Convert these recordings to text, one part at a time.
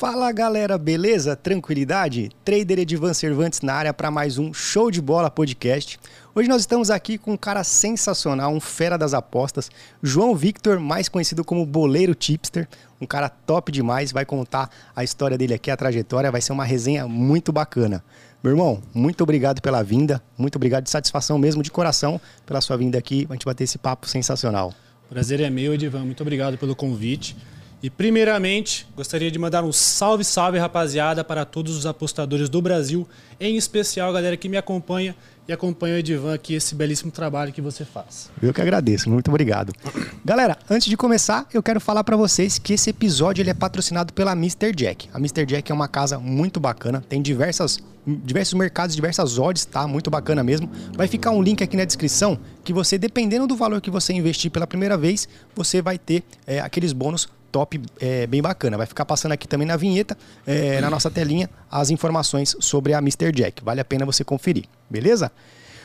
Fala galera, beleza? Tranquilidade? Trader Edivan Cervantes na área para mais um Show de Bola podcast. Hoje nós estamos aqui com um cara sensacional, um fera das apostas, João Victor, mais conhecido como Boleiro Tipster, um cara top demais, vai contar a história dele aqui, a trajetória, vai ser uma resenha muito bacana. Meu irmão, muito obrigado pela vinda, muito obrigado de satisfação mesmo, de coração, pela sua vinda aqui, a gente bater esse papo sensacional. Prazer é meu, Edivan, muito obrigado pelo convite. E primeiramente, gostaria de mandar um salve, salve, rapaziada, para todos os apostadores do Brasil, em especial a galera que me acompanha e acompanha o Edivan aqui, esse belíssimo trabalho que você faz. Eu que agradeço, muito obrigado. Galera, antes de começar, eu quero falar para vocês que esse episódio ele é patrocinado pela Mr. Jack. A Mr. Jack é uma casa muito bacana, tem diversas, diversos mercados, diversas odds, tá? Muito bacana mesmo. Vai ficar um link aqui na descrição que você, dependendo do valor que você investir pela primeira vez, você vai ter é, aqueles bônus top é, bem bacana. Vai ficar passando aqui também na vinheta, é, na nossa telinha, as informações sobre a Mr. Jack. Vale a pena você conferir, beleza?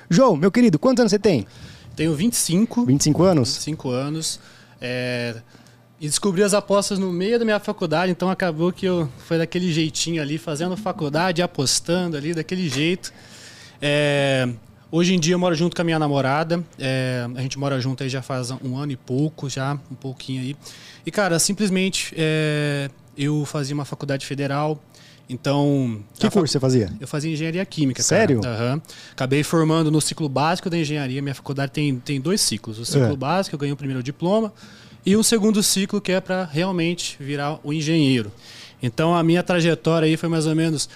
João, meu querido, quantos anos você tem? Tenho 25. 25 anos? 25 anos. É, e descobri as apostas no meio da minha faculdade, então acabou que eu foi daquele jeitinho ali, fazendo faculdade, apostando ali, daquele jeito. É, Hoje em dia eu moro junto com a minha namorada. É, a gente mora junto aí já faz um ano e pouco, já, um pouquinho aí. E, cara, simplesmente é, eu fazia uma faculdade federal. Então. Que curso você fazia? Eu fazia engenharia química. Sério? Uhum. Acabei formando no ciclo básico da engenharia. Minha faculdade tem, tem dois ciclos. O ciclo é. básico, eu ganhei o primeiro diploma, e o segundo ciclo, que é para realmente virar o engenheiro. Então a minha trajetória aí foi mais ou menos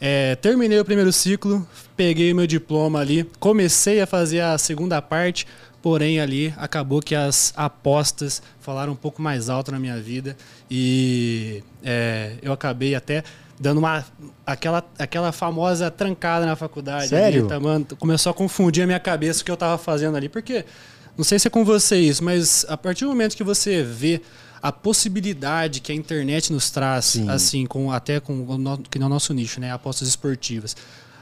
é, terminei o primeiro ciclo, peguei meu diploma ali, comecei a fazer a segunda parte, porém ali acabou que as apostas falaram um pouco mais alto na minha vida e é, eu acabei até dando uma aquela, aquela famosa trancada na faculdade. Sério? Ali, tá, mano, começou a confundir a minha cabeça o que eu estava fazendo ali, porque não sei se é com você isso, mas a partir do momento que você vê a possibilidade que a internet nos traz, Sim. assim, com até com o que no é nosso nicho, né, apostas esportivas.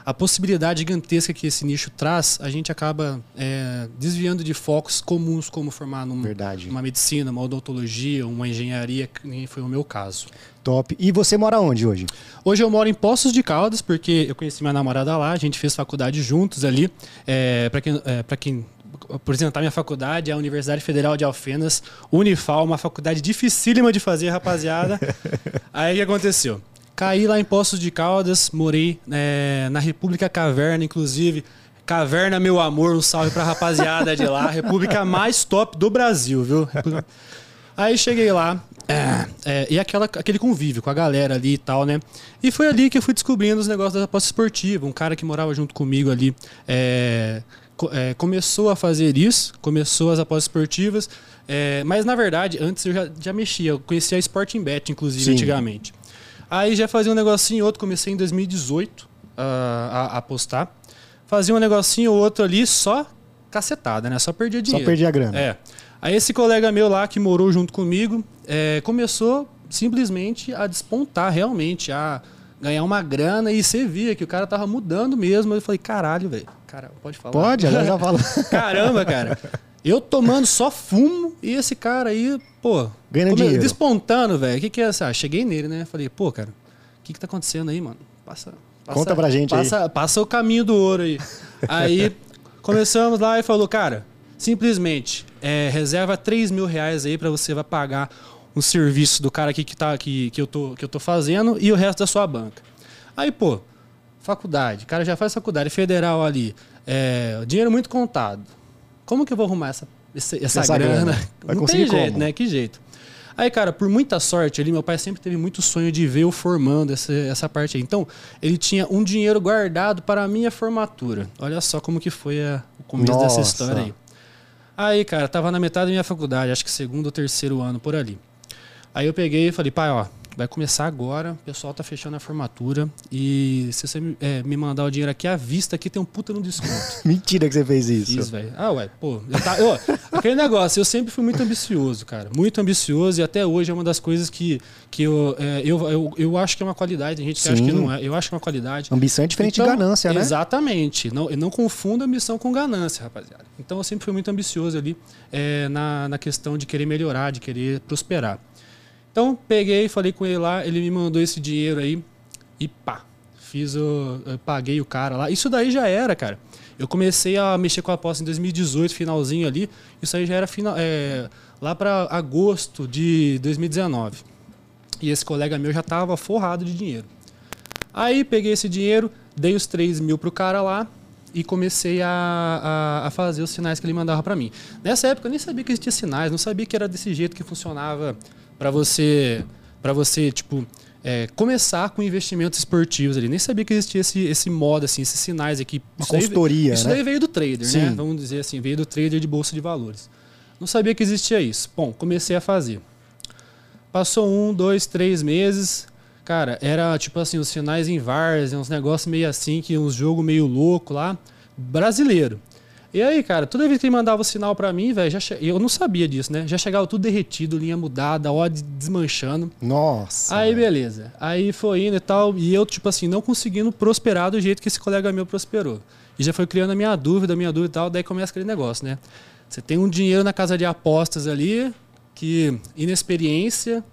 A possibilidade gigantesca que esse nicho traz, a gente acaba é, desviando de focos comuns, como formar num, Verdade. uma medicina, uma odontologia, uma engenharia, que nem foi o meu caso. Top. E você mora onde hoje? Hoje eu moro em Poços de Caldas, porque eu conheci minha namorada lá, a gente fez faculdade juntos ali. É, para quem, é, quem apresentar minha faculdade, a Universidade Federal de Alfenas, Unifal, uma faculdade dificílima de fazer, rapaziada. Aí o que aconteceu? Caí lá em Poços de Caldas, morei é, na República Caverna, inclusive. Caverna, meu amor, um salve pra rapaziada de lá. República mais top do Brasil, viu? Aí cheguei lá, é, é, e aquela, aquele convívio com a galera ali e tal, né? E foi ali que eu fui descobrindo os negócios da aposta esportiva. Um cara que morava junto comigo ali é, é, começou a fazer isso, começou as apostas esportivas, é, mas na verdade, antes eu já, já mexia, eu conhecia a Sporting Bet, inclusive, Sim. antigamente. Aí já fazia um negocinho outro, comecei em 2018 a, a, a apostar. Fazia um negocinho outro ali, só cacetada, né? Só perdia dinheiro. Só perdia grana. É. Aí esse colega meu lá, que morou junto comigo, é, começou simplesmente a despontar realmente, a ganhar uma grana e você via que o cara tava mudando mesmo. Eu falei, caralho, velho. Cara, pode falar? Pode, já já falo. Caramba, cara. Eu tomando só fumo e esse cara aí, pô, ganhando dinheiro. despontando, velho. O que que é essa? Ah, cheguei nele, né? Falei, pô, cara, o que que tá acontecendo aí, mano? Passa, passa Conta pra gente passa, aí. Passa o caminho do ouro aí. aí começamos lá e falou, cara, simplesmente é, reserva 3 mil reais aí para você vai pagar um serviço do cara aqui que, tá, que, que, eu tô, que eu tô fazendo e o resto da sua banca. Aí, pô, faculdade, o cara já faz faculdade federal ali, é, dinheiro muito contado. Como que eu vou arrumar essa, essa, essa, essa grana? grana? Vai Não tem jeito, como? né? Que jeito. Aí, cara, por muita sorte ali, meu pai sempre teve muito sonho de ver eu formando essa, essa parte aí. Então, ele tinha um dinheiro guardado para a minha formatura. Olha só como que foi a, o começo Nossa. dessa história aí. Aí, cara, tava na metade da minha faculdade, acho que segundo ou terceiro ano por ali. Aí eu peguei e falei, pai, ó, vai começar agora, o pessoal tá fechando a formatura e se você é, me mandar o dinheiro aqui à vista, aqui tem um puta no desconto. Mentira que você fez isso. Fiz, velho. Ah, ué, pô. Eu tá, eu, aquele negócio, eu sempre fui muito ambicioso, cara. Muito ambicioso e até hoje é uma das coisas que, que eu, é, eu, eu, eu acho que é uma qualidade. Tem gente que Sim. acha que não é. Eu acho que é uma qualidade. Ambição é diferente Então, de ganância, né? Exatamente. Não, não confunda ambição com ganância, rapaziada. Então eu sempre fui muito ambicioso ali é, na, na questão de querer melhorar, de querer prosperar. Então, peguei, falei com ele lá, ele me mandou esse dinheiro aí e pá, fiz o. paguei o cara lá. Isso daí já era, cara. Eu comecei a mexer com a aposta em 2018, finalzinho ali. Isso aí já era final, é, lá para agosto de 2019. E esse colega meu já tava forrado de dinheiro. Aí peguei esse dinheiro, dei os 3 mil pro cara lá e comecei a, a, a fazer os sinais que ele mandava para mim. Nessa época eu nem sabia que existia sinais, não sabia que era desse jeito que funcionava para você, para você tipo é, começar com investimentos esportivos ali. Nem sabia que existia esse, esse modo, assim, esses sinais aqui. Uma isso consultoria, daí, Isso né? daí veio do trader, né? Sim. né? Vamos dizer assim, veio do trader de bolsa de valores. Não sabia que existia isso. Bom, comecei a fazer. Passou um, dois, três meses. Cara, era tipo assim, os sinais em VARs, uns negócios meio assim, que uns jogo meio louco lá, brasileiro. E aí, cara, toda vez que ele mandava o sinal para mim, velho, che... eu não sabia disso, né? Já chegava tudo derretido, linha mudada, odd desmanchando. Nossa. Aí, beleza. Aí foi indo e tal, e eu, tipo assim, não conseguindo prosperar do jeito que esse colega meu prosperou. E já foi criando a minha dúvida, a minha dúvida e tal, daí começa aquele negócio, né? Você tem um dinheiro na casa de apostas ali, que inexperiência,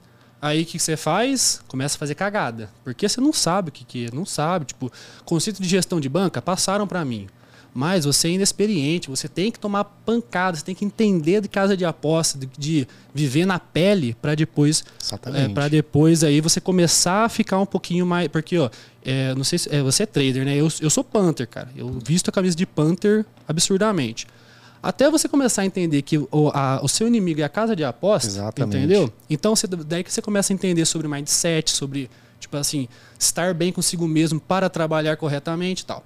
aí o que você faz? Começa a fazer cagada. Porque você não sabe o que, que é, não sabe. Tipo, conceito de gestão de banca passaram para mim. Mas você é inexperiente, você tem que tomar pancada, você tem que entender de casa de aposta, de, de viver na pele para depois, é, para depois aí você começar a ficar um pouquinho mais, porque ó, é, não sei se é, você é trader, né? Eu, eu sou Panther, cara. Eu visto a camisa de Panther absurdamente. Até você começar a entender que o, a, o seu inimigo é a casa de aposta, Exatamente. entendeu? Então você, daí que você começa a entender sobre mindset, sobre tipo assim estar bem consigo mesmo para trabalhar corretamente e tal.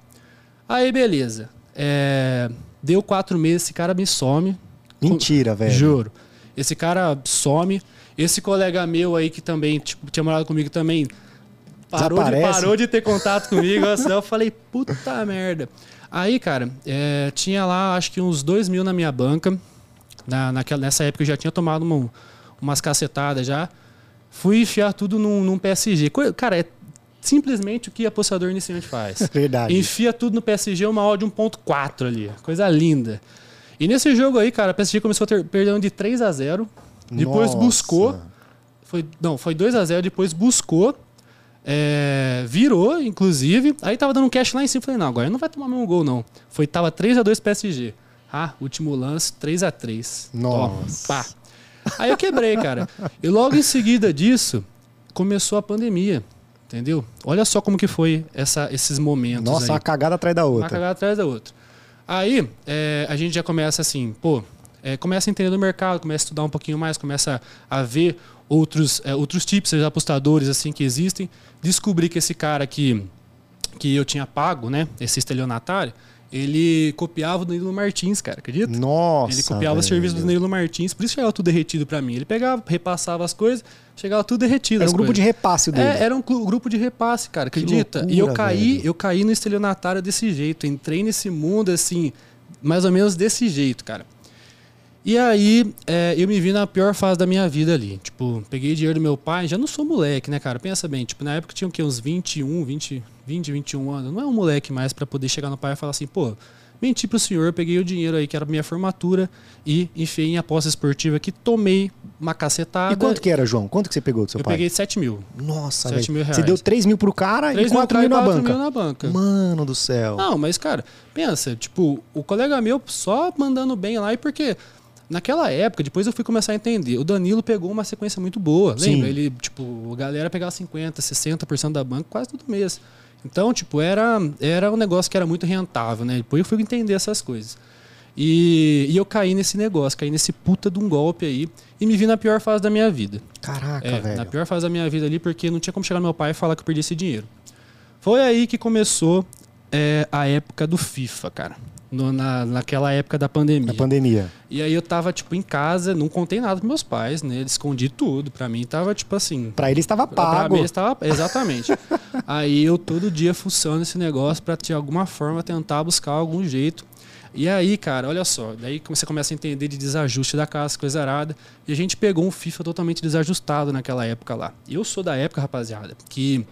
Aí beleza. É, deu quatro meses, esse cara me some. Mentira, velho. Juro. Esse cara some. Esse colega meu aí que também tipo, tinha morado comigo também parou de, parou de ter contato comigo. assim, eu falei, puta merda. Aí, cara, é, tinha lá acho que uns dois mil na minha banca. Na, naquela, nessa época eu já tinha tomado uma, umas cacetadas já. Fui enfiar tudo num, num PSG. Cara, é simplesmente o que apostador iniciante faz. Verdade. Enfia tudo no PSG, uma odd 1.4 ali. Coisa linda. E nesse jogo aí, cara, a PSG começou a ter perdendo de 3 a 0 Depois Nossa. buscou. Foi, não, foi 2 a 0 depois buscou. É, virou, inclusive. Aí tava dando um cash lá em cima. Falei, não, agora não vai tomar meu gol, não. Foi, tava 3 a 2 PSG. Ah, último lance, 3 a 3 Nossa. pá. Aí eu quebrei, cara. E logo em seguida disso, começou a pandemia. Entendeu? Olha só como que foi essa, esses momentos. Nossa, aí. uma cagada atrás da outra. Uma cagada atrás da outra. Aí é, a gente já começa assim, pô, é, começa a entender do mercado, começa a estudar um pouquinho mais, começa a ver outros, é, outros tipos de apostadores assim que existem. Descobri que esse cara que, que eu tinha pago, né, esse estelionatário, ele copiava o Danilo Martins, cara, acredita? Nossa. Ele copiava velho. os serviços do Danilo Martins, por isso chegava tudo derretido para mim. Ele pegava, repassava as coisas, chegava tudo derretido. Era um grupo coisas. de repasse dele. É, era um grupo de repasse, cara, acredita? Loucura, e eu caí, velho. eu caí no estelionatário desse jeito, entrei nesse mundo assim, mais ou menos desse jeito, cara. E aí, é, eu me vi na pior fase da minha vida ali. Tipo, peguei dinheiro do meu pai, já não sou moleque, né, cara? Pensa bem, tipo, na época tinha o quê? Uns 21, 20, 20, 21 anos. Não é um moleque mais para poder chegar no pai e falar assim, pô, menti pro senhor, peguei o dinheiro aí que era minha formatura e enfiei em aposta esportiva que tomei uma cacetada. E quanto que era, João? Quanto que você pegou do seu eu pai? Eu peguei 7 mil. Nossa, 7 mil reais. Você deu 3 mil pro cara 3 e 4 mil, mil, na 4 banca. mil na banca. Mano do céu. Não, mas, cara, pensa, tipo, o colega meu só mandando bem lá e porque Naquela época, depois eu fui começar a entender. O Danilo pegou uma sequência muito boa. Sim. Lembra? Ele, tipo, a galera pegava 50%, 60% da banca quase todo mês. Então, tipo, era, era um negócio que era muito rentável, né? Depois eu fui entender essas coisas. E, e eu caí nesse negócio, caí nesse puta de um golpe aí e me vi na pior fase da minha vida. Caraca, é, velho. Na pior fase da minha vida ali, porque não tinha como chegar no meu pai e falar que eu perdi esse dinheiro. Foi aí que começou é, a época do FIFA, cara no, na, naquela época da pandemia. Da pandemia. E aí eu tava, tipo, em casa, não contei nada pros meus pais, né? Eles escondi tudo. Pra mim tava, tipo assim. Pra eles tava pago. Pra mim eles tava. Exatamente. aí eu todo dia fuçando esse negócio pra de alguma forma tentar buscar algum jeito. E aí, cara, olha só, daí você começa a entender de desajuste da casa, coisa arada. E a gente pegou um FIFA totalmente desajustado naquela época lá. Eu sou da época, rapaziada, que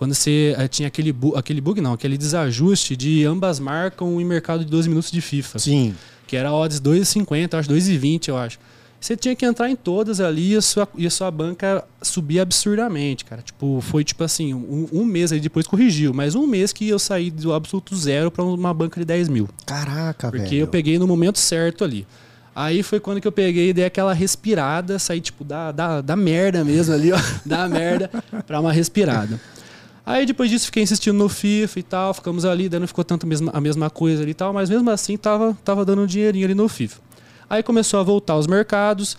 quando você uh, tinha aquele, bu aquele bug, não, aquele desajuste de ambas marcam em mercado de 12 minutos de FIFA. Sim. Que era odds 2,50, acho 2,20, eu acho. Você tinha que entrar em todas ali e a sua, e a sua banca subia absurdamente, cara. Tipo, foi tipo assim, um, um mês aí depois corrigiu, mas um mês que eu saí do absoluto zero para uma banca de 10 mil. Caraca, Porque velho. eu peguei no momento certo ali. Aí foi quando que eu peguei e dei aquela respirada, saí tipo da, da, da merda mesmo ali, ó. da merda pra uma respirada. Aí depois disso fiquei insistindo no FIFA e tal, ficamos ali, daí não ficou tanto a mesma, coisa ali e tal, mas mesmo assim tava, tava dando um dinheirinho ali no FIFA. Aí começou a voltar os mercados,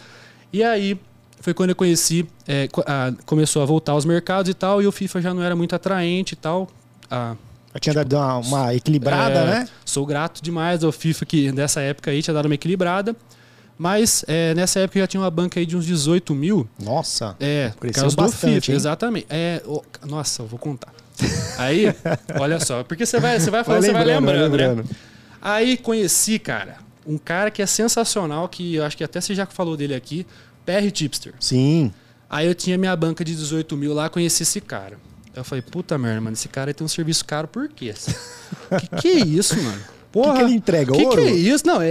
e aí foi quando eu conheci, é, a- começou a voltar os mercados e tal, e o FIFA já não era muito atraente e tal. A, Eu tinha dado uma, uma equilibrada, é, né? Sou grato demais ao FIFA que nessa época aí tinha dado uma equilibrada. Mas é, nessa época já tinha uma banca aí de uns 18 mil. Nossa. É, por Cresceu causa bastante, FIFA, exatamente. É, ô, nossa, eu vou contar. Aí, olha só, porque você vai, você vai falando, você vai lembrando, lembrando, vai né? lembrando. Aí conheci, cara, um cara que é sensacional, que eu acho que até você já falou dele aqui, PR Tipster. Sim. Aí eu tinha minha banca de 18 mil lá, conheci esse cara. Eu falei, puta merda, mano, esse cara aí tem um serviço caro, por quê? que que é isso, mano? Porra, que ele entrega? Que Ouro? que é isso? Não, é,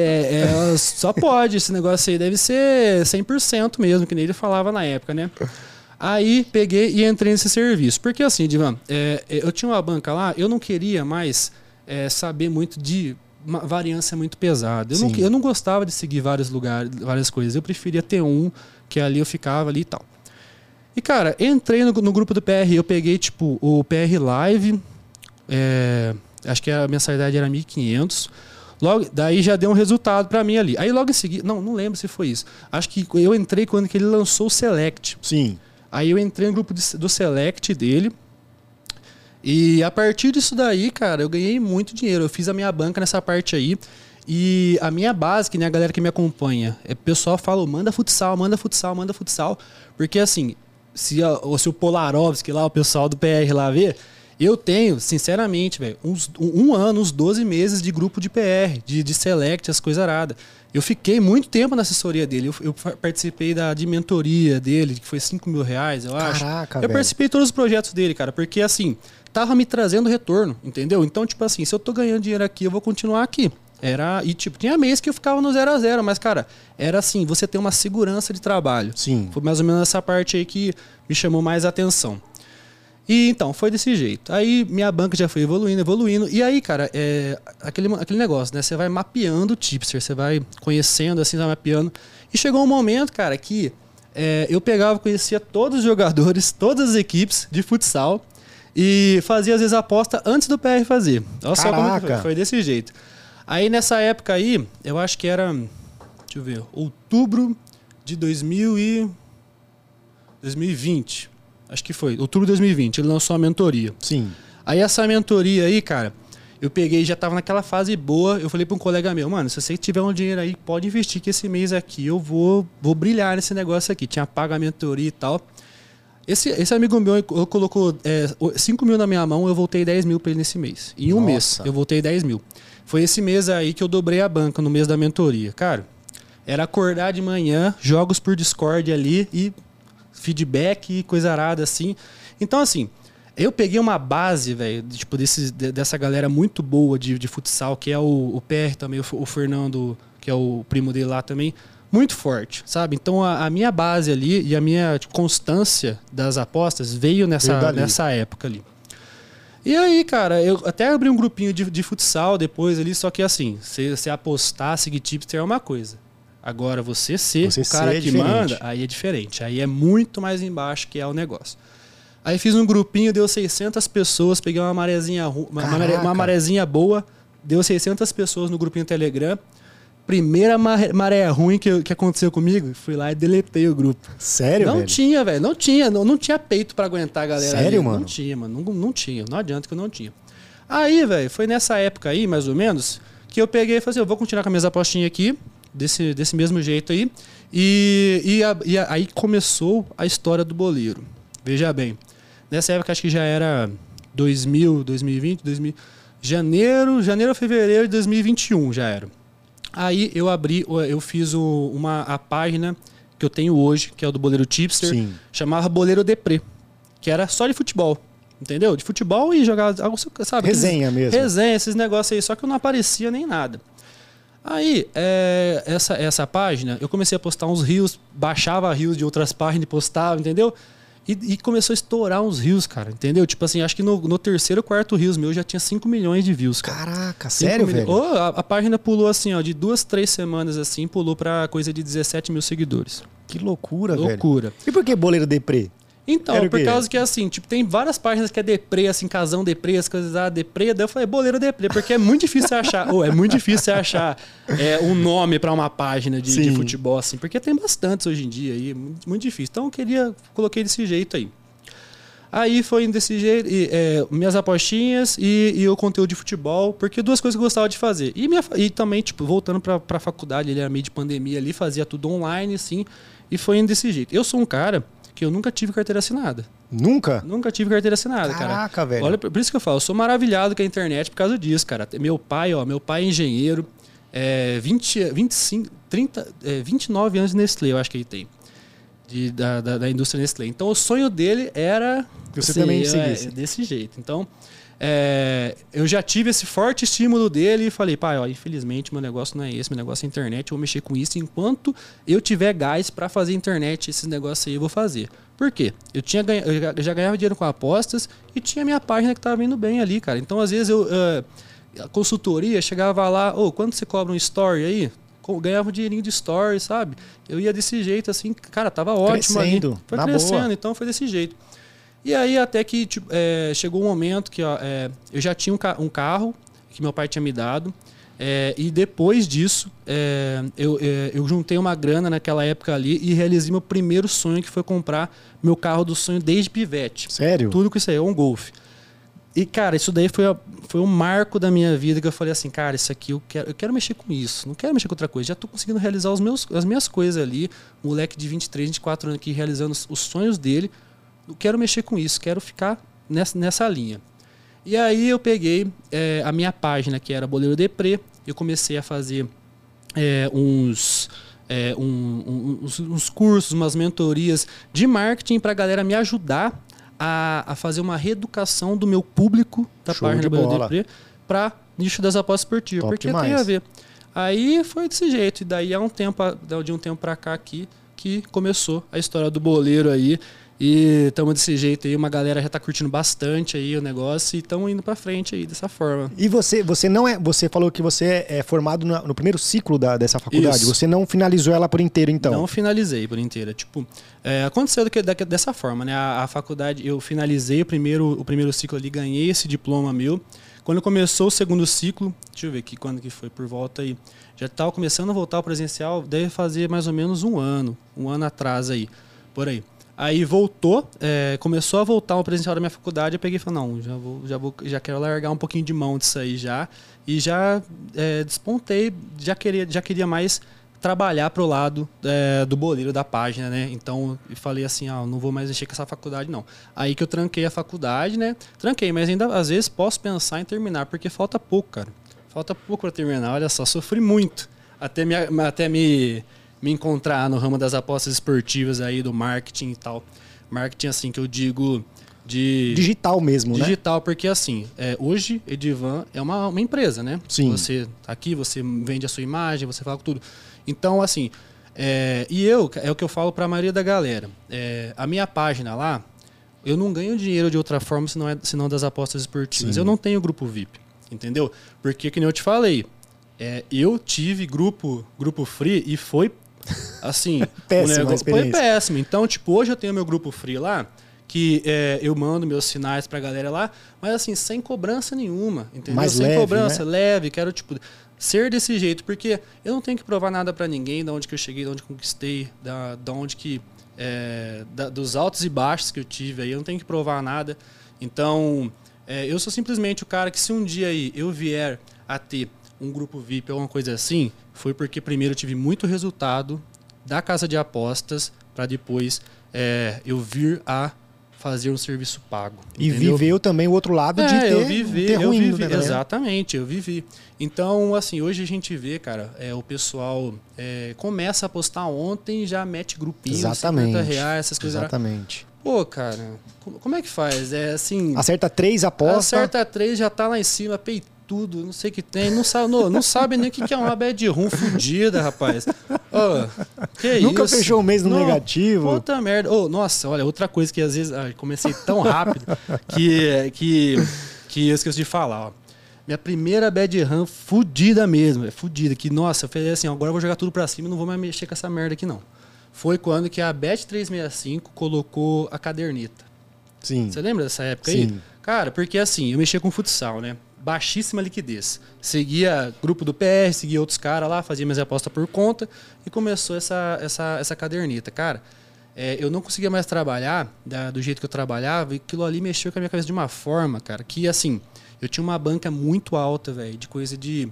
é- só pode. Esse negócio aí deve ser 100% mesmo, que nem ele falava na época, né? Aí peguei e entrei nesse serviço. Porque assim, Divan, é, é, eu tinha uma banca lá, eu não queria mais é, saber muito de uma variância muito pesada. Eu não, Sim. que- eu não gostava de seguir vários lugares, várias coisas. Eu preferia ter um, que ali eu ficava ali e tal. E, cara, entrei no, no grupo do PR, eu peguei, tipo, o PR Live, é, acho que a mensalidade era 1.500. Logo, daí já deu um resultado pra mim ali. Aí logo em seguida, não, não lembro se foi isso. Acho que eu entrei quando que ele lançou o Select. Sim. Aí eu entrei no grupo do Select dele. E a partir disso daí, cara, eu ganhei muito dinheiro. Eu fiz a minha banca nessa parte aí. E a minha base, que nem a galera que me acompanha, é o pessoal fala, manda futsal, manda futsal, manda futsal. Porque assim, se, a- se o Polarovski lá, o pessoal do PR lá ver, eu tenho, sinceramente, velho, uns- um, ano, uns 12 meses de grupo de PR, de, de select, as coisas aradas. Eu fiquei muito tempo na assessoria dele. Eu, eu participei da, de mentoria dele, que foi 5 mil reais, eu acho. Caraca, eu velho. participei de todos os projetos dele, cara, porque assim, tava me trazendo retorno, entendeu? Então, tipo assim, se eu tô ganhando dinheiro aqui, eu vou continuar aqui. Era, e tipo, tinha mês que eu ficava no zero a zero, mas cara, era assim, você tem uma segurança de trabalho. Sim. Foi mais ou menos essa parte aí que me chamou mais a atenção. E então, foi desse jeito. Aí minha banca já foi evoluindo, evoluindo. E aí, cara, é aquele, aquele negócio, né? Você vai mapeando o tipster, você vai conhecendo, assim, vai mapeando. E chegou um momento, cara, que é, eu pegava, conhecia todos os jogadores, todas as equipes de futsal e fazia, às vezes, aposta antes do PR fazer. Olha só como foi. Caraca. Foi desse jeito. Aí nessa época aí, eu acho que era, deixa eu ver, outubro de 2000 e 2020. Acho que foi, outubro de 2020, ele lançou a mentoria. Sim. Aí essa mentoria aí, cara, eu peguei, já tava naquela fase boa, eu falei pra um colega meu, mano, se você tiver um dinheiro aí, pode investir que esse mês aqui eu vou, vou brilhar nesse negócio aqui. Tinha pago a mentoria e tal. Esse, esse amigo meu colocou é, 5 mil na minha mão, eu voltei 10 mil pra ele nesse mês. Em um Nossa. mês, eu voltei 10 mil. Foi esse mês aí que eu dobrei a banca, no mês da mentoria. Cara, era acordar de manhã, jogos por Discord ali e feedback e coisa arada assim. Então, assim, eu peguei uma base, velho, de- tipo, desses- de- dessa galera muito boa de, de futsal, que é o, o PR também, o, o Fernando, que é o primo dele lá também, muito forte, sabe? Então a, a minha base ali e a minha tipo, constância das apostas veio nessa, nessa época ali. E aí, cara, eu até abri um grupinho de, de futsal depois ali, só que assim, você você apostar, seguir tipster é uma coisa. Agora, você ser Você o cara ser é que diferente. manda, aí é diferente. Aí é muito mais embaixo que é o negócio. Aí fiz um grupinho, deu 600 pessoas, peguei uma marezinha, uma, uma, marezinha boa, deu 600 pessoas no grupinho Telegram. Primeira maré, ruim que, que aconteceu comigo, fui lá e deletei o grupo. Sério, não velho? tinha, velho, não tinha, não, não tinha peito pra aguentar a galera. Sério, ali. mano? Não tinha, mano, não, não tinha, não adianta que eu não tinha. Aí, velho, foi nessa época aí, mais ou menos, que eu peguei e falei assim, eu vou continuar com as minhas apostinhas aqui, desse, desse mesmo jeito aí. E, e, a- e a- aí começou a história do boleiro. Veja bem, nessa época acho que já era 2000, 2020, 2000, janeiro, janeiro fevereiro de 2021 já era. Aí eu abri, eu fiz uma, a página que eu tenho hoje, que é o do Boleiro Tipster, Sim. chamava Boleiro Deprê, que era só de futebol. Entendeu? De futebol e jogar algo, sabe? Resenha mesmo. Resenha, esses negócios aí, só que eu não aparecia nem nada. Aí, é, essa, essa página, eu comecei a postar uns rios, baixava rios de outras páginas e postava, entendeu? E, e, começou a estourar uns rios, cara, entendeu? Tipo assim, acho que no, no terceiro, quarto rios meu já tinha 5 milhões de views, cara. Caraca, sério, velho? Oh, a, a, página pulou assim, ó, de duas, três semanas assim, pulou pra coisa de 17 mil seguidores. Que loucura, loucura. velho. Loucura. E por que boleiro deprê? Então, Era por causa que assim, tipo, tem várias páginas que é deprê, assim, casão deprê, as coisas ah, deprê, daí eu falei, boleiro deprê, porque é muito difícil achar, ou é muito difícil achar é, um nome para uma página de, de, futebol, assim, porque tem bastantes hoje em dia aí, muito, muito difícil. Então eu queria, coloquei desse jeito aí. Aí foi desse jeito, e, é, minhas apostinhas e, e, o conteúdo de futebol, porque duas coisas que eu gostava de fazer. E, minha, e também, tipo, voltando pra, pra faculdade, ele era meio de pandemia ali, fazia tudo online, assim, e foi indo desse jeito. Eu sou um cara que eu nunca tive carteira assinada. Nunca? Nunca tive carteira assinada, Caraca, cara. Caraca, velho. Olha, por isso que eu falo, eu sou maravilhado com a internet por causa disso, cara. Meu pai, ó, meu pai é engenheiro, é 20, 25, 30, é, 29 anos de Nestlé, eu acho que ele tem de, da, da, da, indústria Nestlé. Então o sonho dele era você ser, também seguisse. É, desse jeito. Então é, eu já tive esse forte estímulo dele e falei, pai, ó, infelizmente meu negócio não é esse, meu negócio é internet, eu vou mexer com isso enquanto eu tiver gás para fazer internet, esses negócios aí eu vou fazer. Por quê? Eu, tinha ganha, eu já ganhava dinheiro com apostas e tinha minha página que estava indo bem ali, cara. Então às vezes eu. Uh, a consultoria chegava lá, ô, oh, quanto você cobra um story aí? ganhava um dinheirinho de story, sabe? Eu ia desse jeito, assim, cara, tava ótimo crescendo, Foi crescendo, boa. então foi desse jeito. E aí até que tipo, é, chegou um momento que ó, é, eu já tinha um, ca um, carro que meu pai tinha me dado. É, e depois disso, é, eu, é, eu juntei uma grana naquela época ali e realizei meu primeiro sonho, que foi comprar meu carro do sonho desde pivete. Sério? Tudo com isso aí, é um Golf. E, cara, isso daí foi, foi um marco da minha vida que eu falei assim, cara, isso aqui eu quero, eu quero mexer com isso, não quero mexer com outra coisa. Já tô conseguindo realizar os meus, as minhas coisas ali. Moleque de 23, 24 anos aqui realizando os, os sonhos dele. Eu quero mexer com isso, quero ficar nessa, nessa linha. E aí eu peguei é, a minha página, que era Boleiro Deprê, eu comecei a fazer é, uns. É, um, um, uns, uns, cursos, umas mentorias de marketing para a galera me ajudar a, a fazer uma reeducação do meu público da Show página de para nicho das apostas esportivas, Top porque demais. tem a ver. Aí foi desse jeito, e daí há um tempo, de um tempo para cá aqui, que começou a história do boleiro aí. E estamos desse jeito aí, uma galera já está curtindo bastante aí o negócio e estamos indo para frente aí dessa forma. E você, você não é, você falou que você é formado no, no primeiro ciclo da, dessa faculdade. Isso. Você não finalizou ela por inteiro, então? Não finalizei por inteira. Tipo, é, aconteceu que, dessa forma, né? A, a, faculdade, eu finalizei o primeiro, o primeiro ciclo ali, ganhei esse diploma meu. Quando começou o segundo ciclo, deixa eu ver aqui quando que foi, por volta aí, já estava começando a voltar ao presencial, deve fazer mais ou menos um ano, um ano atrás aí, por aí. Aí voltou, é, começou a voltar ao presencial da minha faculdade, eu peguei e falei, não, já, vou, já, vou, já quero largar um pouquinho de mão disso aí já. E já é, despontei, já queria, já queria mais trabalhar pro lado é, do boleiro da página, né? Então, falei assim, ah, não vou mais mexer com essa faculdade, não. Aí que eu tranquei a faculdade, né? Tranquei, mas ainda às vezes posso pensar em terminar, porque falta pouco, cara. Falta pouco para terminar, olha só, sofri muito. Até me, até me me encontrar no ramo das apostas esportivas aí, do marketing e tal. Marketing, assim, que eu digo de... Digital mesmo, digital, né? Digital, porque assim, é, hoje Edivan é uma, uma empresa, né? Sim. Você tá aqui, você vende a sua imagem, você fala tudo. Então, assim, é, e eu, é o que eu falo para a maioria da galera. É, a minha página lá, eu não ganho dinheiro de outra forma senão, é, senão das apostas esportivas. Sim. Eu não tenho grupo VIP, entendeu? Porque, que nem eu te falei, é, eu tive grupo, grupo free e foi Assim, péssimo, foi péssimo. Então, tipo, hoje eu tenho meu grupo free lá, que é, eu mando meus sinais pra galera lá, mas assim, sem cobrança nenhuma, entendeu? Mais sem leve, cobrança, né? leve, quero, tipo, ser desse jeito, porque eu não tenho que provar nada para ninguém, da onde que eu cheguei, da onde conquistei, da, da onde que. É, da, dos altos e baixos que eu tive aí, eu não tenho que provar nada. Então, é, eu sou simplesmente o cara que se um dia aí eu vier a ter um grupo VIP alguma coisa assim, foi porque primeiro eu tive muito resultado da casa de apostas para depois é, eu vir a fazer um serviço pago. E entendeu? viveu também o outro lado é, de ter, eu vivi, ter eu ruim, vivi, né, exatamente, eu vivi. Então, assim, hoje a gente vê, cara, é, o pessoal é, começa a postar ontem já mete grupinho, exatamente, 50 reais, essas coisas. Exatamente. Pô, cara, como é que faz? É assim. Acerta três apostas. Acerta três, já tá lá em cima, peitou tudo, não sei o que tem, não sabe, não, não sabe nem o que, que é uma bad room fodida, rapaz. Oh, que Nunca isso? fechou o mês no Não, negativo. Puta merda. Oh, nossa, olha, outra coisa que às vezes ah, comecei tão rápido que, que, que eu esqueci de falar, ó. Minha primeira bad run fudida mesmo, é fudida. Que, nossa, eu falei assim, ó, agora eu vou jogar tudo pra cima e não vou mais mexer com essa merda aqui, não. Foi quando que a Bet365 colocou a caderneta. Sim. Você lembra dessa época Sim. aí? Cara, porque assim, eu mexia com futsal, né? Baixíssima liquidez. Seguia grupo do PR, seguia outros caras lá, fazia minhas apostas por conta e começou essa, essa, essa caderneta. Cara, é, eu não conseguia mais trabalhar da- do jeito que eu trabalhava e aquilo ali mexeu com a minha cabeça de uma forma, cara, que assim, eu tinha uma banca muito alta, velho, de coisa de,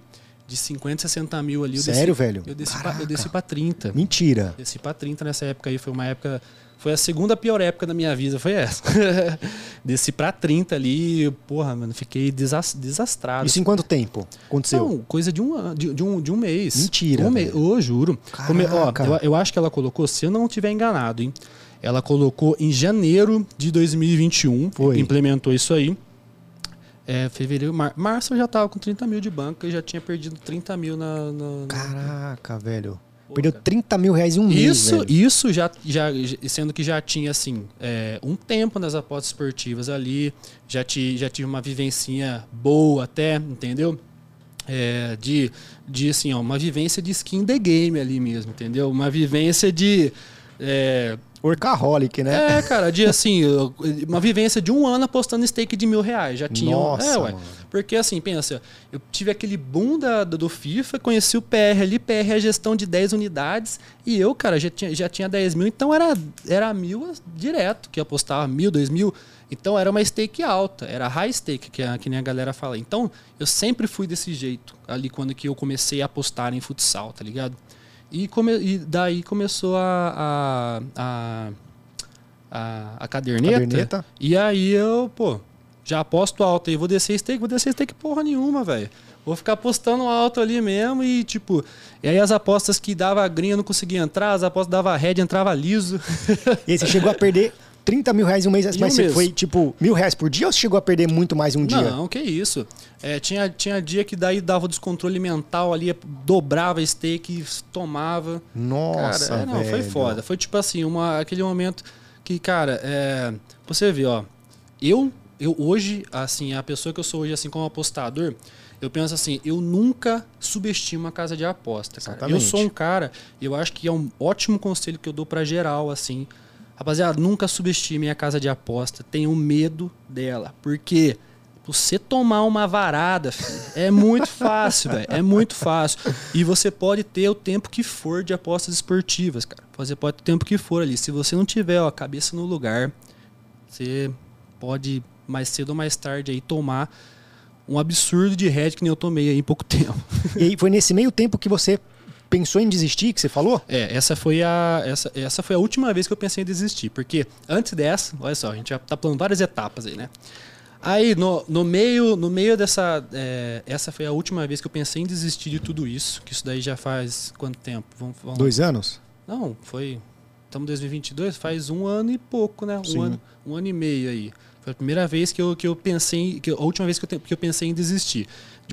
de 50, 60 mil ali. Sério, desci, velho? Eu desci, pra, eu desci pra 30. Mentira. Desci pra 30 nessa época aí, foi uma época. Foi a segunda pior época da minha vida, foi essa. Desci pra 30 ali, porra, mano, fiquei desas- desastrado. Isso em quanto tempo aconteceu? Não, coisa de um, de, de um, de um mês. Mentira, Um mês, ô, juro. Come- ó, eu, eu acho que ela colocou, se eu não estiver enganado, hein? Ela colocou em janeiro de 2021, Foi. implementou isso aí. É, fevereiro, mar, março eu já tava com 30 mil de banca e já tinha perdido 30 mil na- na- Caraca, velho. Perdeu cara. 30 mil reais em um mês, Isso, velho. isso já, já, sendo que já tinha assim é, um tempo nas apostas esportivas ali, já, ti, já tive uma vivencinha boa até, entendeu? É, de, de assim, ó, uma vivência de skin the game ali mesmo, entendeu? Uma vivência de é, Workaholic, né? é, cara, de assim, uma vivência de um ano apostando stake de mil reais. Já tinha. Nossa, é, ué. mano. Porque assim, pensa, eu tive aquele boom da, do FIFA, conheci o PR ali, PR é a gestão de 10 unidades, e eu, cara, já tinha, já tinha 10 mil, então era, era mil direto, que apostava mil, dois mil. Então era uma stake alta, era high stake, que, a, que nem a galera fala. Então eu sempre fui desse jeito, ali quando que eu comecei a apostar em futsal, tá ligado? E, come, e daí começou a, a, a, a, a caderneta, Caderneta. E aí eu, pô, já aposto alto aí, vou descer stake, vou descer stake porra nenhuma, velho. Vou ficar apostando alto ali mesmo e, tipo, e aí as apostas que dava eu não conseguia entrar, as apostas dava red, entrava liso. E aí você chegou a perder 30 mil reais em um mês, mas um você mês. foi, tipo, mil reais por dia ou você chegou a perder muito mais um dia? Não, que isso. É, tinha, tinha dia que daí dava o descontrole mental ali, dobrava stake, tomava. Nossa, cara, é, não, foi foda. Foi tipo assim, uma, aquele momento que, cara, é, você vê, ó, eu, eu hoje, assim, a pessoa que eu sou hoje, assim, como apostador, eu penso assim, eu nunca subestimo a casa de aposta, cara. Eu Exatamente. sou um cara, eu acho que é um ótimo conselho que eu dou pra geral, assim. Rapaziada, nunca subestime a casa de aposta. Tenham medo dela. Porque você tomar uma varada, filho, é muito fácil, velho. É muito fácil. E você pode ter o tempo que for de apostas esportivas, cara. Você pode ter o tempo que for ali. Se você não tiver ó, a cabeça no lugar, você pode mais cedo ou mais tarde aí tomar um absurdo de head que nem eu tomei aí em pouco tempo. E aí foi nesse meio tempo que você pensou em desistir, que você falou? É, essa foi a essa, essa foi a última vez que eu pensei em desistir, porque antes dessa, olha só, a gente já tá pulando várias etapas aí, né? Aí no, no meio no meio dessa é, essa foi a última vez que eu pensei em desistir de tudo isso, que isso daí já faz quanto tempo? Vamos, vamos Dois anos? Não, foi estamos em 2022, faz um ano e pouco, né? Um Sim. ano, um ano e meio aí. Foi a primeira vez que eu, que eu pensei, que a última vez que eu, que eu pensei em desistir.